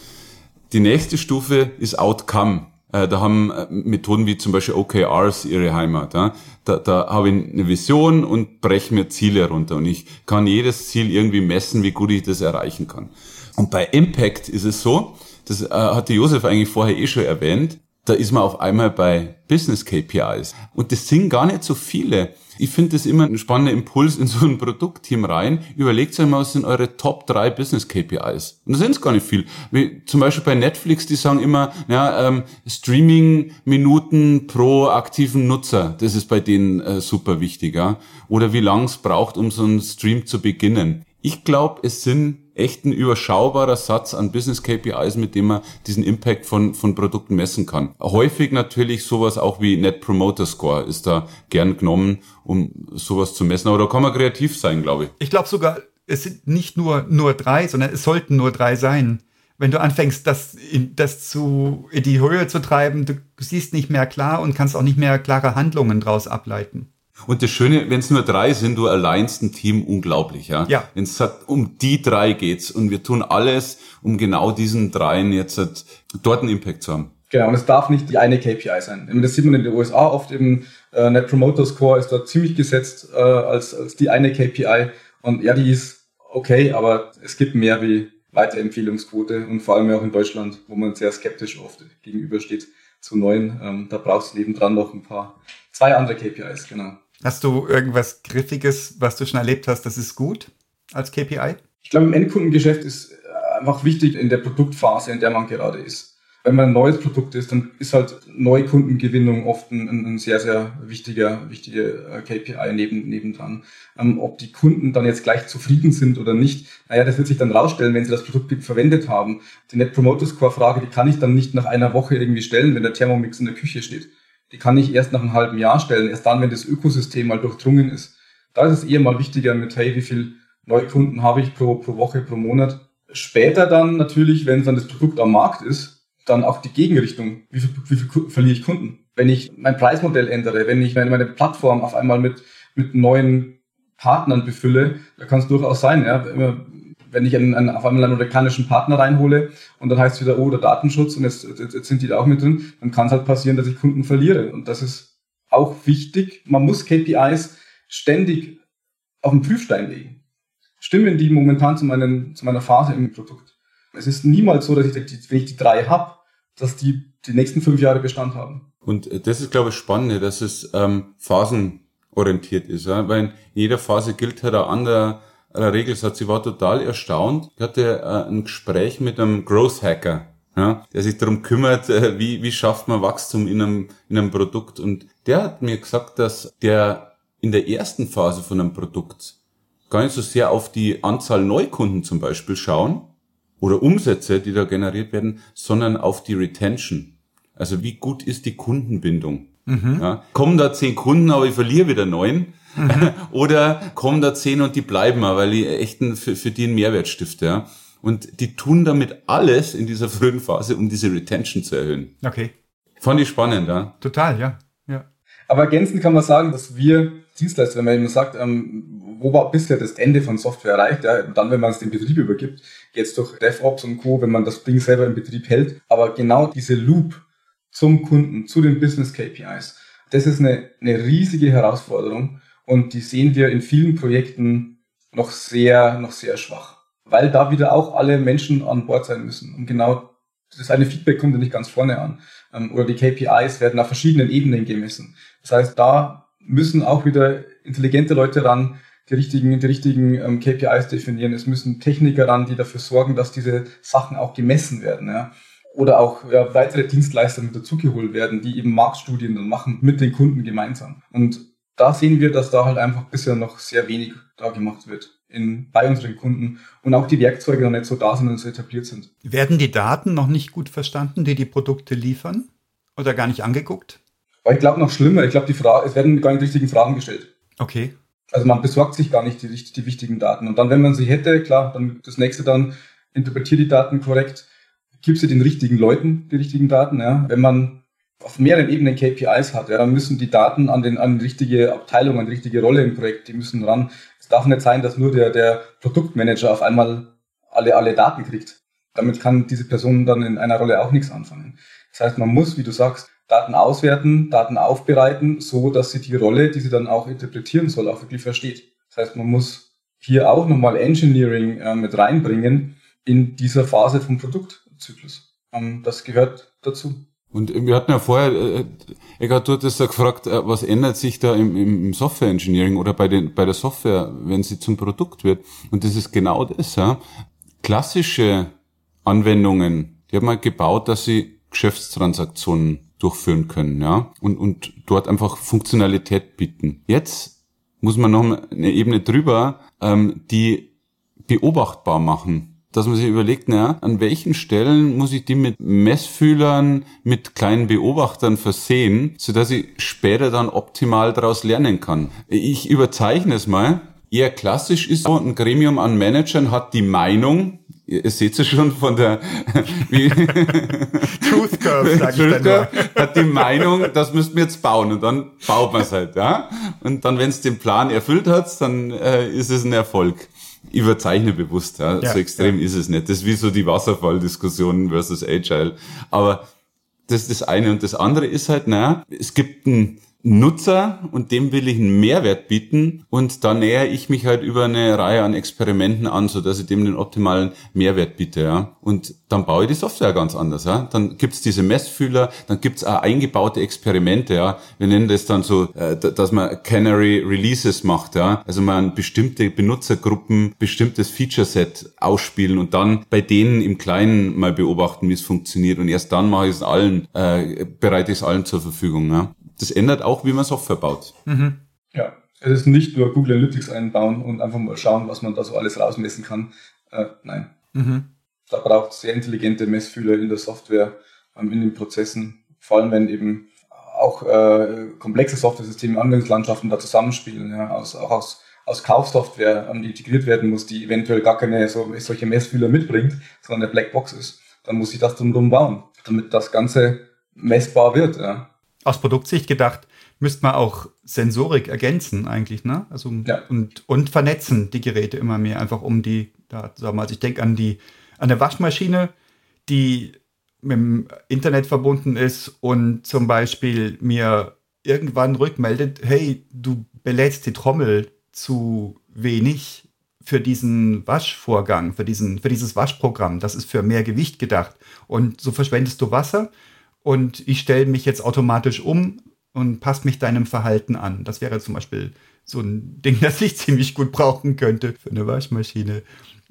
Die nächste Stufe ist Outcome. Äh, da haben äh, Methoden wie zum Beispiel OKRs ihre Heimat. Da, da habe ich eine Vision und breche mir Ziele runter und ich kann jedes Ziel irgendwie messen, wie gut ich das erreichen kann. Und bei Impact ist es so, das äh, hatte Josef eigentlich vorher eh schon erwähnt, da ist man auf einmal bei Business KPIs. Und das sind gar nicht so viele. Ich finde das immer ein spannender Impuls in so ein Produktteam rein. Überlegt euch mal, was sind eure Top 3 Business KPIs? Und da sind es gar nicht viel. Wie zum Beispiel bei Netflix, die sagen immer, ja, ähm, Streaming-Minuten pro aktiven Nutzer. Das ist bei denen äh, super wichtig. Ja? Oder wie lang es braucht, um so einen Stream zu beginnen. Ich glaube, es sind echt ein überschaubarer Satz an Business KPIs, mit dem man diesen Impact von, von Produkten messen kann. Häufig natürlich sowas auch wie Net Promoter Score ist da gern genommen, um sowas zu messen. Aber da kann man kreativ sein, glaube ich. Ich glaube sogar, es sind nicht nur, nur drei, sondern es sollten nur drei sein. Wenn du anfängst, das, in, das zu, in die Höhe zu treiben, du siehst nicht mehr klar und kannst auch nicht mehr klare Handlungen daraus ableiten. Und das Schöne, wenn es nur drei sind, du alleinst ein Team unglaublich, ja. ja. Wenn es um die drei geht's und wir tun alles, um genau diesen dreien jetzt halt dort einen Impact zu haben. Genau, und es darf nicht die eine KPI sein. Das sieht man in den USA oft im äh, Net Promoter Score ist da ziemlich gesetzt äh, als, als die eine KPI. Und ja, die ist okay, aber es gibt mehr wie Weiterempfehlungsquote und vor allem auch in Deutschland, wo man sehr skeptisch oft gegenübersteht zu neuen. Ähm, da brauchst du nebendran noch ein paar, zwei andere KPIs, genau. Hast du irgendwas Griffiges, was du schon erlebt hast, das ist gut als KPI? Ich glaube, im Endkundengeschäft ist äh, einfach wichtig in der Produktphase, in der man gerade ist. Wenn man ein neues Produkt ist, dann ist halt Neukundengewinnung oft ein, ein sehr, sehr wichtiger, wichtiger äh, KPI neben, nebendran. Ähm, ob die Kunden dann jetzt gleich zufrieden sind oder nicht, naja, das wird sich dann rausstellen, wenn sie das Produkt verwendet haben. Die Net Promoter Score Frage, die kann ich dann nicht nach einer Woche irgendwie stellen, wenn der Thermomix in der Küche steht die kann ich erst nach einem halben Jahr stellen, erst dann, wenn das Ökosystem mal durchdrungen ist. Da ist es eher mal wichtiger mit, hey, wie viel Neukunden habe ich pro, pro Woche, pro Monat. Später dann natürlich, wenn dann das Produkt am Markt ist, dann auch die Gegenrichtung. Wie viel, wie viel verliere ich Kunden? Wenn ich mein Preismodell ändere, wenn ich meine Plattform auf einmal mit, mit neuen Partnern befülle, da kann es durchaus sein, ja, wenn ich einen, einen, auf einmal einen amerikanischen Partner reinhole und dann heißt es wieder, oh, der Datenschutz und jetzt, jetzt, jetzt sind die da auch mit drin, dann kann es halt passieren, dass ich Kunden verliere. Und das ist auch wichtig. Man muss KPIs ständig auf den Prüfstein legen. Stimmen die momentan zu, meinen, zu meiner Phase im Produkt? Es ist niemals so, dass ich, wenn ich die drei habe, dass die die nächsten fünf Jahre Bestand haben. Und das ist, glaube ich, spannend, dass es ähm, phasenorientiert ist. Ja? Weil in jeder Phase gilt halt ein anderer Regelsatz. Sie war total erstaunt. Ich hatte äh, ein Gespräch mit einem Growth Hacker, ja, der sich darum kümmert, äh, wie, wie schafft man Wachstum in einem, in einem Produkt. Und der hat mir gesagt, dass der in der ersten Phase von einem Produkt gar nicht so sehr auf die Anzahl Neukunden zum Beispiel schauen oder Umsätze, die da generiert werden, sondern auf die Retention. Also wie gut ist die Kundenbindung? Mhm. Ja, kommen da zehn Kunden, aber ich verliere wieder neun mhm. oder kommen da zehn und die bleiben mal, weil ich echt einen, für, für die einen Mehrwert stifte. Ja? Und die tun damit alles in dieser frühen Phase, um diese Retention zu erhöhen. Okay. Fand ich spannend, ja. Total, ja. ja. Aber ergänzend kann man sagen, dass wir Dienstleister, wenn man eben sagt, ähm, wo war bisher das Ende von Software erreicht, ja, dann, wenn man es dem Betrieb übergibt, jetzt durch DevOps und Co., wenn man das Ding selber im Betrieb hält. Aber genau diese Loop zum Kunden, zu den Business KPIs, das ist eine, eine riesige Herausforderung und die sehen wir in vielen Projekten noch sehr, noch sehr schwach. Weil da wieder auch alle Menschen an Bord sein müssen. Und genau das eine Feedback kommt ja nicht ganz vorne an. Ähm, oder die KPIs werden auf verschiedenen Ebenen gemessen. Das heißt, da müssen auch wieder intelligente Leute ran, die richtigen, die richtigen ähm, KPIs definieren. Es müssen Techniker ran, die dafür sorgen, dass diese Sachen auch gemessen werden. Ja. Oder auch ja, weitere Dienstleister mit dazugeholt werden, die eben Marktstudien dann machen mit den Kunden gemeinsam. Und da sehen wir, dass da halt einfach bisher noch sehr wenig da gemacht wird in, bei unseren Kunden und auch die Werkzeuge noch nicht so da sind und so etabliert sind. Werden die Daten noch nicht gut verstanden, die die Produkte liefern? Oder gar nicht angeguckt? Aber ich glaube noch schlimmer. Ich glaube, die Frage, es werden gar nicht die richtigen Fragen gestellt. Okay. Also man besorgt sich gar nicht die, die wichtigen Daten. Und dann, wenn man sie hätte, klar, dann das nächste dann, interpretiert die Daten korrekt, gibt sie den richtigen Leuten die richtigen Daten. Ja. Wenn man auf mehreren Ebenen KPIs hat, ja, dann müssen die Daten an, den, an die richtige Abteilung, an die richtige Rolle im Projekt, die müssen ran. Es darf nicht sein, dass nur der, der Produktmanager auf einmal alle, alle Daten kriegt. Damit kann diese Person dann in einer Rolle auch nichts anfangen. Das heißt, man muss, wie du sagst, Daten auswerten, Daten aufbereiten, so dass sie die Rolle, die sie dann auch interpretieren soll, auch wirklich versteht. Das heißt, man muss hier auch nochmal Engineering äh, mit reinbringen in dieser Phase vom Produktzyklus. Ähm, das gehört dazu. Und wir hatten ja vorher, äh, Eckart, du hattest ja gefragt, äh, was ändert sich da im, im Software Engineering oder bei, den, bei der Software, wenn sie zum Produkt wird? Und das ist genau das. Ja. Klassische Anwendungen, die haben wir gebaut, dass sie Geschäftstransaktionen durchführen können, ja, und, und dort einfach Funktionalität bieten. Jetzt muss man noch eine Ebene drüber, ähm, die beobachtbar machen dass man sich überlegt, naja, an welchen Stellen muss ich die mit Messfühlern, mit kleinen Beobachtern versehen, sodass ich später dann optimal daraus lernen kann. Ich überzeichne es mal. Eher klassisch ist so, ein Gremium an Managern hat die Meinung, ihr seht es schon von der Truth Curve, sag ich dann nur. hat die Meinung, das müssten wir jetzt bauen und dann baut man es halt, ja. Und dann, wenn es den Plan erfüllt hat, dann äh, ist es ein Erfolg. Überzeichne bewusst, ja. ja so extrem ja. ist es nicht. Das ist wie so die Wasserfalldiskussion versus Agile. Aber das ist das eine. Und das andere ist halt, naja, es gibt ein Nutzer und dem will ich einen Mehrwert bieten und da nähere ich mich halt über eine Reihe an Experimenten an, so dass ich dem den optimalen Mehrwert biete, ja. Und dann baue ich die Software ganz anders, ja. Dann gibt's diese Messfühler, dann gibt's auch eingebaute Experimente, ja. Wir nennen das dann so, äh, dass man Canary Releases macht, ja. Also man bestimmte Benutzergruppen, bestimmtes Feature-Set ausspielen und dann bei denen im Kleinen mal beobachten, wie es funktioniert und erst dann mache ich es allen, äh, bereite ich es allen zur Verfügung, ja das ändert auch, wie man Software baut. Mhm. Ja, es ist nicht nur Google Analytics einbauen und einfach mal schauen, was man da so alles rausmessen kann. Äh, nein. Mhm. Da braucht es sehr intelligente Messfühler in der Software, ähm, in den Prozessen, vor allem wenn eben auch äh, komplexe Software-Systeme, Anwendungslandschaften da zusammenspielen, ja, aus, auch aus, aus Kaufsoftware ähm, integriert werden muss, die eventuell gar keine so, solche Messfühler mitbringt, sondern eine Blackbox ist, dann muss ich das drumherum bauen, damit das Ganze messbar wird. Ja aus Produktsicht gedacht, müsste man auch Sensorik ergänzen eigentlich, ne? Also ja. und, und vernetzen die Geräte immer mehr, einfach um die, da sagen wir, also ich denke an die, an eine Waschmaschine, die mit dem Internet verbunden ist und zum Beispiel mir irgendwann rückmeldet, hey, du belädst die Trommel zu wenig für diesen Waschvorgang, für, diesen, für dieses Waschprogramm. Das ist für mehr Gewicht gedacht. Und so verschwendest du Wasser und ich stelle mich jetzt automatisch um und passe mich deinem Verhalten an. Das wäre zum Beispiel so ein Ding, das ich ziemlich gut brauchen könnte für eine Waschmaschine.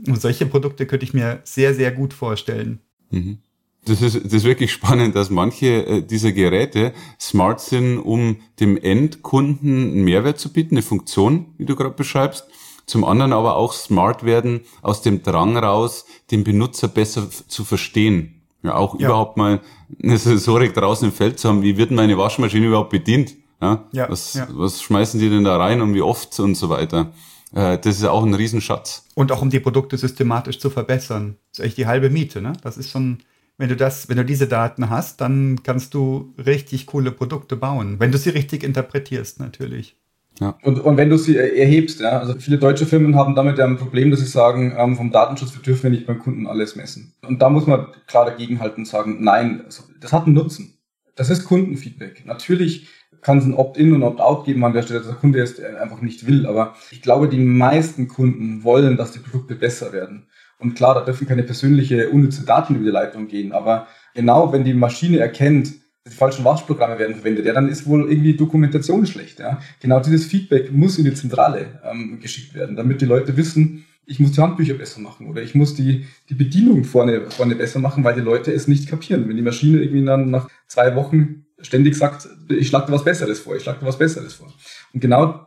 Und solche Produkte könnte ich mir sehr, sehr gut vorstellen. Mhm. Das ist, das ist wirklich spannend, dass manche äh, dieser Geräte smart sind, um dem Endkunden einen Mehrwert zu bieten, eine Funktion, wie du gerade beschreibst. Zum anderen aber auch smart werden aus dem Drang raus, den Benutzer besser zu verstehen ja, auch ja. überhaupt mal eine Sensorik draußen im Feld zu haben, wie wird meine Waschmaschine überhaupt bedient? Ja? ja, was, ja. was schmeißen die denn da rein und wie oft und so weiter. Äh, das ist ja auch ein Riesenschatz. Und auch um die Produkte systematisch zu verbessern. Das ist echt die halbe Miete, ne? Das ist schon, wenn du das, wenn du diese Daten hast, dann kannst du richtig coole Produkte bauen. Wenn du sie richtig interpretierst, natürlich. Ja. Und, und wenn du sie erhebst, ja, also viele deutsche Firmen haben damit ja ein Problem, dass sie sagen, ähm, vom Datenschutz wir dürfen wir nicht beim Kunden alles messen. Und da muss man klar dagegenhalten und sagen, nein, das hat einen Nutzen. Das ist Kundenfeedback. Natürlich kann es ein Opt-in und Opt-out geben an der Stelle, dass der Kunde es einfach nicht will. Aber ich glaube, die meisten Kunden wollen, dass die Produkte besser werden. Und klar, da dürfen keine persönliche, unnütze Daten über die Leitung gehen. Aber genau, wenn die Maschine erkennt, die falschen Waschprogramme werden verwendet, ja, dann ist wohl irgendwie Dokumentation schlecht. Ja. Genau dieses Feedback muss in die Zentrale ähm, geschickt werden, damit die Leute wissen, ich muss die Handbücher besser machen oder ich muss die, die Bedienung vorne, vorne besser machen, weil die Leute es nicht kapieren. Wenn die Maschine irgendwie dann nach zwei Wochen ständig sagt, ich schlage dir was Besseres vor, ich schlage dir was Besseres vor. Und genau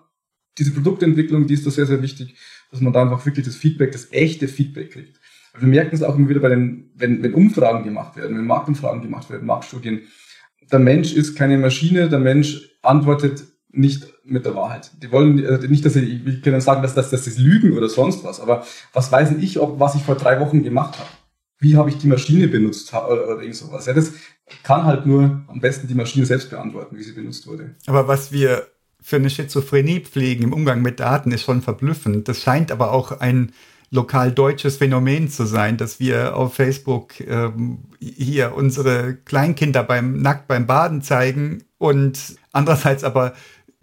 diese Produktentwicklung, die ist da sehr, sehr wichtig, dass man da einfach wirklich das Feedback, das echte Feedback kriegt. Wir merken es auch immer wieder bei den, wenn, wenn Umfragen gemacht werden, wenn Marktumfragen gemacht werden, Marktstudien, der Mensch ist keine Maschine, der Mensch antwortet nicht mit der Wahrheit. Die wollen äh, nicht, dass sie, ich kann sagen, dass, dass, dass sie lügen oder sonst was, aber was weiß ich, ob, was ich vor drei Wochen gemacht habe? Wie habe ich die Maschine benutzt oder, oder irgend sowas? Ja, das kann halt nur am besten die Maschine selbst beantworten, wie sie benutzt wurde. Aber was wir für eine Schizophrenie pflegen im Umgang mit Daten ist schon verblüffend. Das scheint aber auch ein lokal deutsches Phänomen zu sein, dass wir auf Facebook ähm, hier unsere Kleinkinder beim nackt beim Baden zeigen und andererseits aber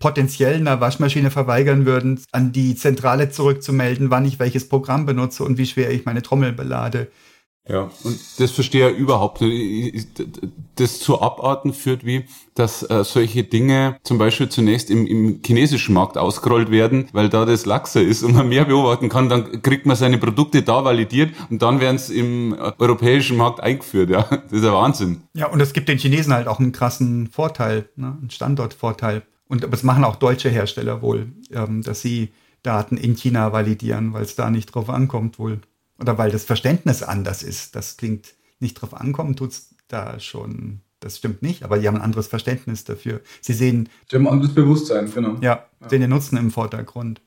potenziell einer Waschmaschine verweigern würden, an die Zentrale zurückzumelden, wann ich welches Programm benutze und wie schwer ich meine Trommel belade. Ja, und das verstehe ich überhaupt nicht. Das zu Abarten führt wie, dass äh, solche Dinge zum Beispiel zunächst im, im chinesischen Markt ausgerollt werden, weil da das laxer ist und man mehr beobachten kann, dann kriegt man seine Produkte da validiert und dann werden es im europäischen Markt eingeführt. Ja, das ist ja Wahnsinn. Ja, und es gibt den Chinesen halt auch einen krassen Vorteil, ne? einen Standortvorteil. Und es machen auch deutsche Hersteller wohl, ähm, dass sie Daten in China validieren, weil es da nicht drauf ankommt wohl oder weil das Verständnis anders ist. Das klingt nicht drauf ankommen, tut es da schon. Das stimmt nicht, aber die haben ein anderes Verständnis dafür. Sie sehen. Die haben ein anderes Bewusstsein, genau. Ja, ja. sehen den Nutzen im Vordergrund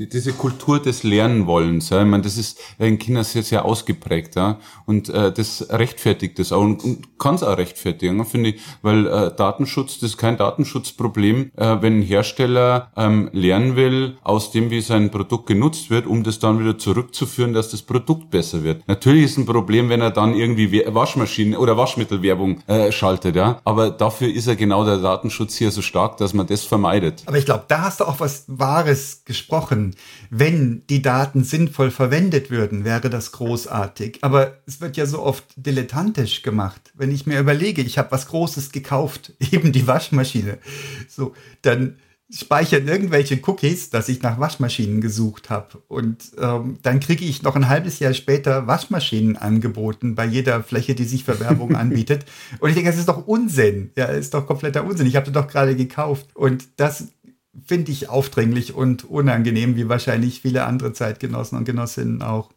die, diese Kultur des Lernwollens, ja, ich meine, das ist in China sehr, sehr ausgeprägt, ja, und äh, das rechtfertigt das auch und, und kann es auch rechtfertigen, finde ich, weil äh, Datenschutz, das ist kein Datenschutzproblem, äh, wenn ein Hersteller ähm, lernen will aus dem, wie sein Produkt genutzt wird, um das dann wieder zurückzuführen, dass das Produkt besser wird. Natürlich ist ein Problem, wenn er dann irgendwie Waschmaschinen oder Waschmittelwerbung äh, schaltet, ja, aber dafür ist ja genau der Datenschutz hier so stark, dass man das vermeidet. Aber ich glaube, da hast du auch was Wahres gesprochen Wenn die Daten sinnvoll verwendet würden, wäre das großartig. Aber es wird ja so oft dilettantisch gemacht. Wenn ich mir überlege, ich habe was Großes gekauft, eben die Waschmaschine, so, dann speichern irgendwelche Cookies, dass ich nach Waschmaschinen gesucht habe. Und ähm, dann kriege ich noch ein halbes Jahr später Waschmaschinen angeboten bei jeder Fläche, die sich für Werbung anbietet. Und ich denke, das ist doch Unsinn. Ja, ist doch kompletter Unsinn. Ich habe das doch gerade gekauft. Und das finde ich aufdringlich und unangenehm, wie wahrscheinlich viele andere Zeitgenossen und Genossinnen auch.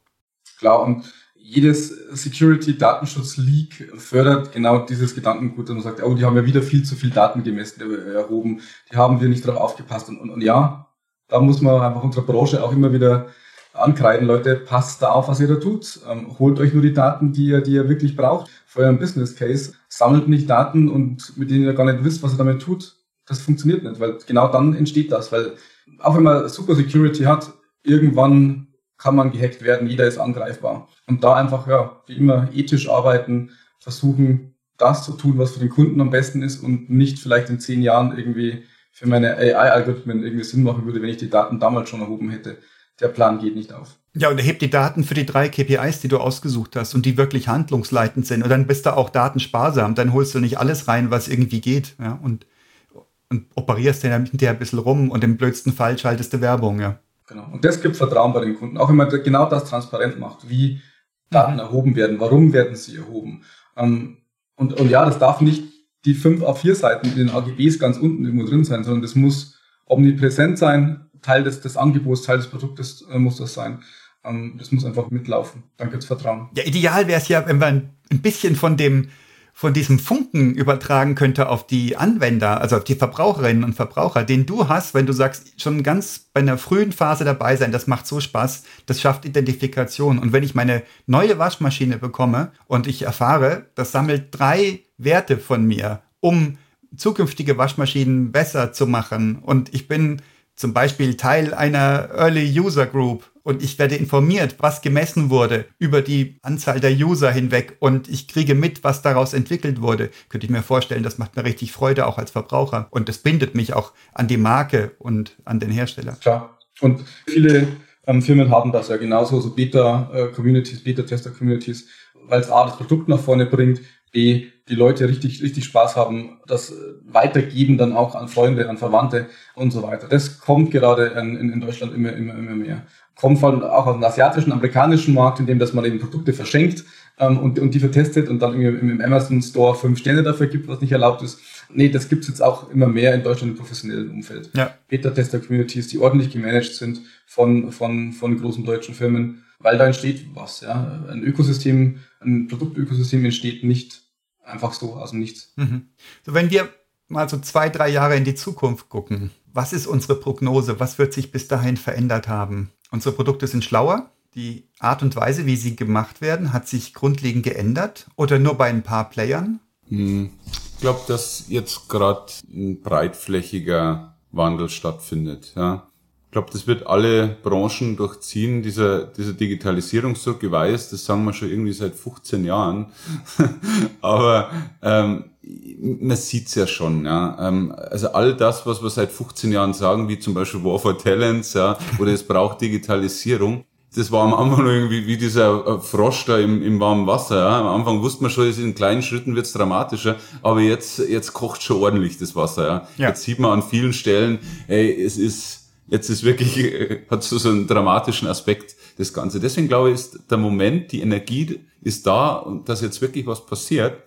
Klar, und jedes Security-Datenschutz-Leak fördert genau dieses Gedankengut, dass man sagt, oh, die haben ja wieder viel zu viel Daten gemessen, äh, erhoben, die haben wir nicht darauf aufgepasst. Und, und, und ja, da muss man einfach unserer Branche auch immer wieder ankreiden, Leute, passt da auf, was ihr da tut. Ähm, holt euch nur die Daten, die ihr, die ihr wirklich braucht für euren Business Case. Sammelt nicht Daten und mit denen ihr gar nicht wisst, was ihr damit tut das funktioniert nicht, weil genau dann entsteht das, weil auch wenn man Super Security hat, irgendwann kann man gehackt werden, jeder ist angreifbar. Und da einfach, ja, wie immer ethisch arbeiten, versuchen, das zu tun, was für den Kunden am besten ist und nicht vielleicht in zehn Jahren irgendwie für meine AI-Algorithmen irgendwie Sinn machen würde, wenn ich die Daten damals schon erhoben hätte. Der Plan geht nicht auf. Ja, und erhebt die Daten für die drei KPIs, die du ausgesucht hast und die wirklich handlungsleitend sind. Und dann bist du auch datensparsam. Dann holst du nicht alles rein, was irgendwie geht. Ja, und und operierst den hinterher ein bisschen rum und im blödsten Fall schaltest du Werbung, ja. Genau. Und das gibt Vertrauen bei den Kunden. Auch wenn man genau das transparent macht, wie Daten erhoben werden, warum werden sie erhoben. Ähm, und, und ja, das darf nicht die fünf A4 Seiten in den AGBs ganz unten irgendwo drin sein, sondern das muss omnipräsent sein, Teil des, des Angebots, Teil des Produktes äh, muss das sein. Ähm, das muss einfach mitlaufen. Dann gibt's Vertrauen. Ja, ideal wäre es ja, wenn wir ein bisschen von dem von diesem Funken übertragen könnte auf die Anwender, also auf die Verbraucherinnen und Verbraucher, den du hast, wenn du sagst, schon ganz bei einer frühen Phase dabei sein, das macht so Spaß, das schafft Identifikation. Und wenn ich meine neue Waschmaschine bekomme und ich erfahre, das sammelt drei Werte von mir, um zukünftige Waschmaschinen besser zu machen und ich bin zum Beispiel Teil einer Early User Group und ich werde informiert, was gemessen wurde über die Anzahl der User hinweg und ich kriege mit, was daraus entwickelt wurde, könnte ich mir vorstellen, das macht mir richtig Freude auch als Verbraucher und das bindet mich auch an die Marke und an den Hersteller. Klar. Und viele ähm, Firmen haben das ja genauso, so Beta-Communities, äh, Beta-Tester-Communities, weil es A, das Produkt nach vorne bringt, B, die Leute richtig, richtig Spaß haben, das äh, weitergeben dann auch an Freunde, an Verwandte und so weiter. Das kommt gerade in, in Deutschland immer, immer, immer mehr. Kommt von, auch aus dem asiatischen, amerikanischen Markt, in dem dass man eben Produkte verschenkt ähm, und, und die vertestet und dann im, im Amazon Store fünf Sterne dafür gibt, was nicht erlaubt ist. Nee, das gibt's jetzt auch immer mehr in Deutschland im professionellen Umfeld. Ja. Beta-Tester-Communities, die ordentlich gemanagt sind von, von, von großen deutschen Firmen, weil da entsteht was. Ja? Ein Ökosystem, ein Produktökosystem entsteht nicht Einfach so aus dem Nichts. Mhm. So, wenn wir mal so zwei, drei Jahre in die Zukunft gucken, was ist unsere Prognose? Was wird sich bis dahin verändert haben? Unsere Produkte sind schlauer. Die Art und Weise, wie sie gemacht werden, hat sich grundlegend geändert oder nur bei ein paar Playern? Hm. Ich glaube, dass jetzt gerade ein breitflächiger Wandel stattfindet. Ja glaube, das wird alle Branchen durchziehen, dieser, dieser Digitalisierungsdruck. Ich weiß, das sagen wir schon irgendwie seit 15 Jahren. Aber ähm, man sieht's ja schon, ja. Ähm, also all das, was wir seit 15 Jahren sagen, wie zum Beispiel War for Talents, ja, oder es braucht Digitalisierung, das war am Anfang irgendwie wie dieser äh, Frosch da im, im warmen Wasser. Ja. Am Anfang wusste man schon, in kleinen Schritten wird's dramatischer, aber jetzt, jetzt kocht schon ordentlich das Wasser. Ja. ja. Jetzt sieht man an vielen Stellen, ey, es ist Jetzt ist wirklich, hat so, so einen dramatischen Aspekt, das Ganze. Deswegen glaube ich, ist der Moment, die Energie ist da und dass jetzt wirklich was passiert.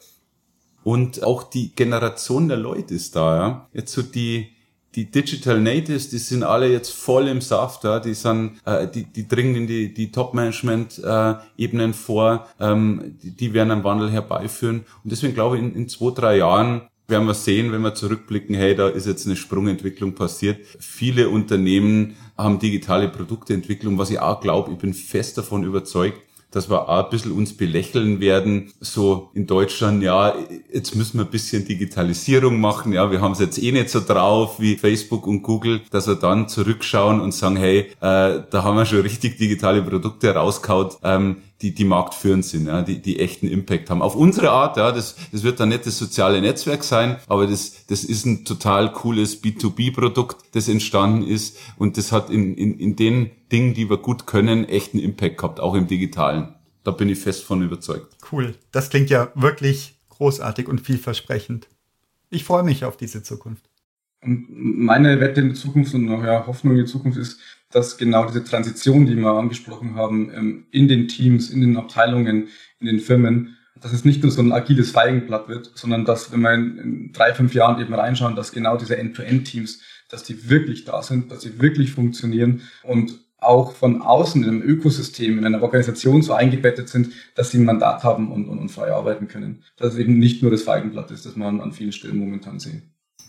Und auch die Generation der Leute ist da, ja. Jetzt so die, die Digital Natives, die sind alle jetzt voll im Saft, ja. die sind, äh, die, die dringen in die, die Top-Management-Ebenen vor, ähm, die, die werden einen Wandel herbeiführen. Und deswegen glaube ich, in, in zwei, drei Jahren werden wir sehen, wenn wir zurückblicken, hey, da ist jetzt eine Sprungentwicklung passiert. Viele Unternehmen haben digitale Produktentwicklung, was ich auch glaube, ich bin fest davon überzeugt, dass wir auch ein bisschen uns belächeln werden, so in Deutschland, ja, jetzt müssen wir ein bisschen Digitalisierung machen, ja, wir haben es jetzt eh nicht so drauf wie Facebook und Google, dass wir dann zurückschauen und sagen, hey, äh, da haben wir schon richtig digitale Produkte rauskaut, ähm, die, die marktführend sind, ja, die, die echten Impact haben. Auf unsere Art, ja, das, das wird dann nicht das soziale Netzwerk sein, aber das, das ist ein total cooles B2B-Produkt, das entstanden ist und das hat in, in, in den Dingen, die wir gut können, echten Impact gehabt, auch im Digitalen. Da bin ich fest von überzeugt. Cool. Das klingt ja wirklich großartig und vielversprechend. Ich freue mich auf diese Zukunft. Und meine Wette in die Zukunft und ja, Hoffnung in die Zukunft ist, dass genau diese Transition, die wir angesprochen haben, ähm, in den Teams, in den Abteilungen, in den Firmen, dass es nicht nur so ein agiles Feigenblatt wird, sondern dass, wenn wir in drei, fünf Jahren eben reinschauen, dass genau diese End-to-End-Teams, dass die wirklich da sind, dass sie wirklich funktionieren und auch von außen in einem Ökosystem, in einer Organisation so eingebettet sind, dass sie ein Mandat haben und, und, und frei arbeiten können. Dass es eben nicht nur das Feigenblatt ist, das man an vielen Stellen momentan sieht.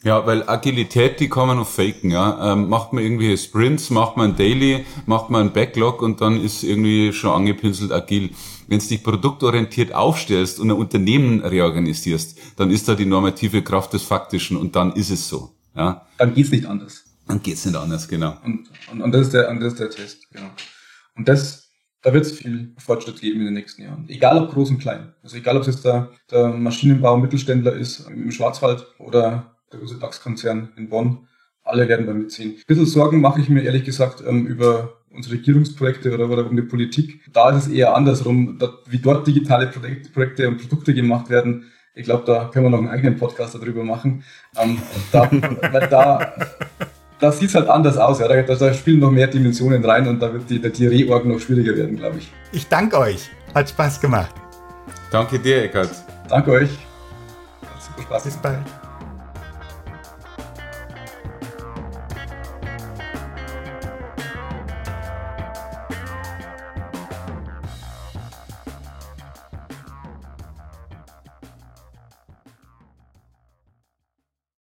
Ja, weil Agilität, die kann man noch faken, ja. Ähm, macht man irgendwie Sprints, macht man ein Daily, macht man ein Backlog und dann ist irgendwie schon angepinselt agil. Wenn du dich produktorientiert aufstellst und ein Unternehmen reorganisierst, dann ist da die normative Kraft des Faktischen und dann ist es so, ja. Dann geht's nicht anders. Dann geht's nicht anders, genau. Und, und, und, das, ist der, und das ist der Test, genau. Und das, da wird es viel Fortschritt geben in den nächsten Jahren. Egal ob groß und klein. Also egal ob es jetzt der, der Maschinenbau Mittelständler ist im Schwarzwald oder der große DAX-Konzern in Bonn. Alle werden da mitziehen. Ein bisschen Sorgen mache ich mir ehrlich gesagt ähm, über unsere Regierungsprojekte oder, oder um die Politik. Da ist es eher andersrum, wie dort digitale Projekte und Produkte gemacht werden. Ich glaube, da können wir noch einen eigenen Podcast darüber machen. Ähm, da, weil da, da sieht es halt anders aus. Ja. Da, da, spielen noch mehr Dimensionen rein und da wird die, die Reorg noch schwieriger werden, glaube ich. Ich danke euch. Hat Spaß gemacht. Danke dir, Eckert. Danke euch. Hat super Spaß. Bis bald.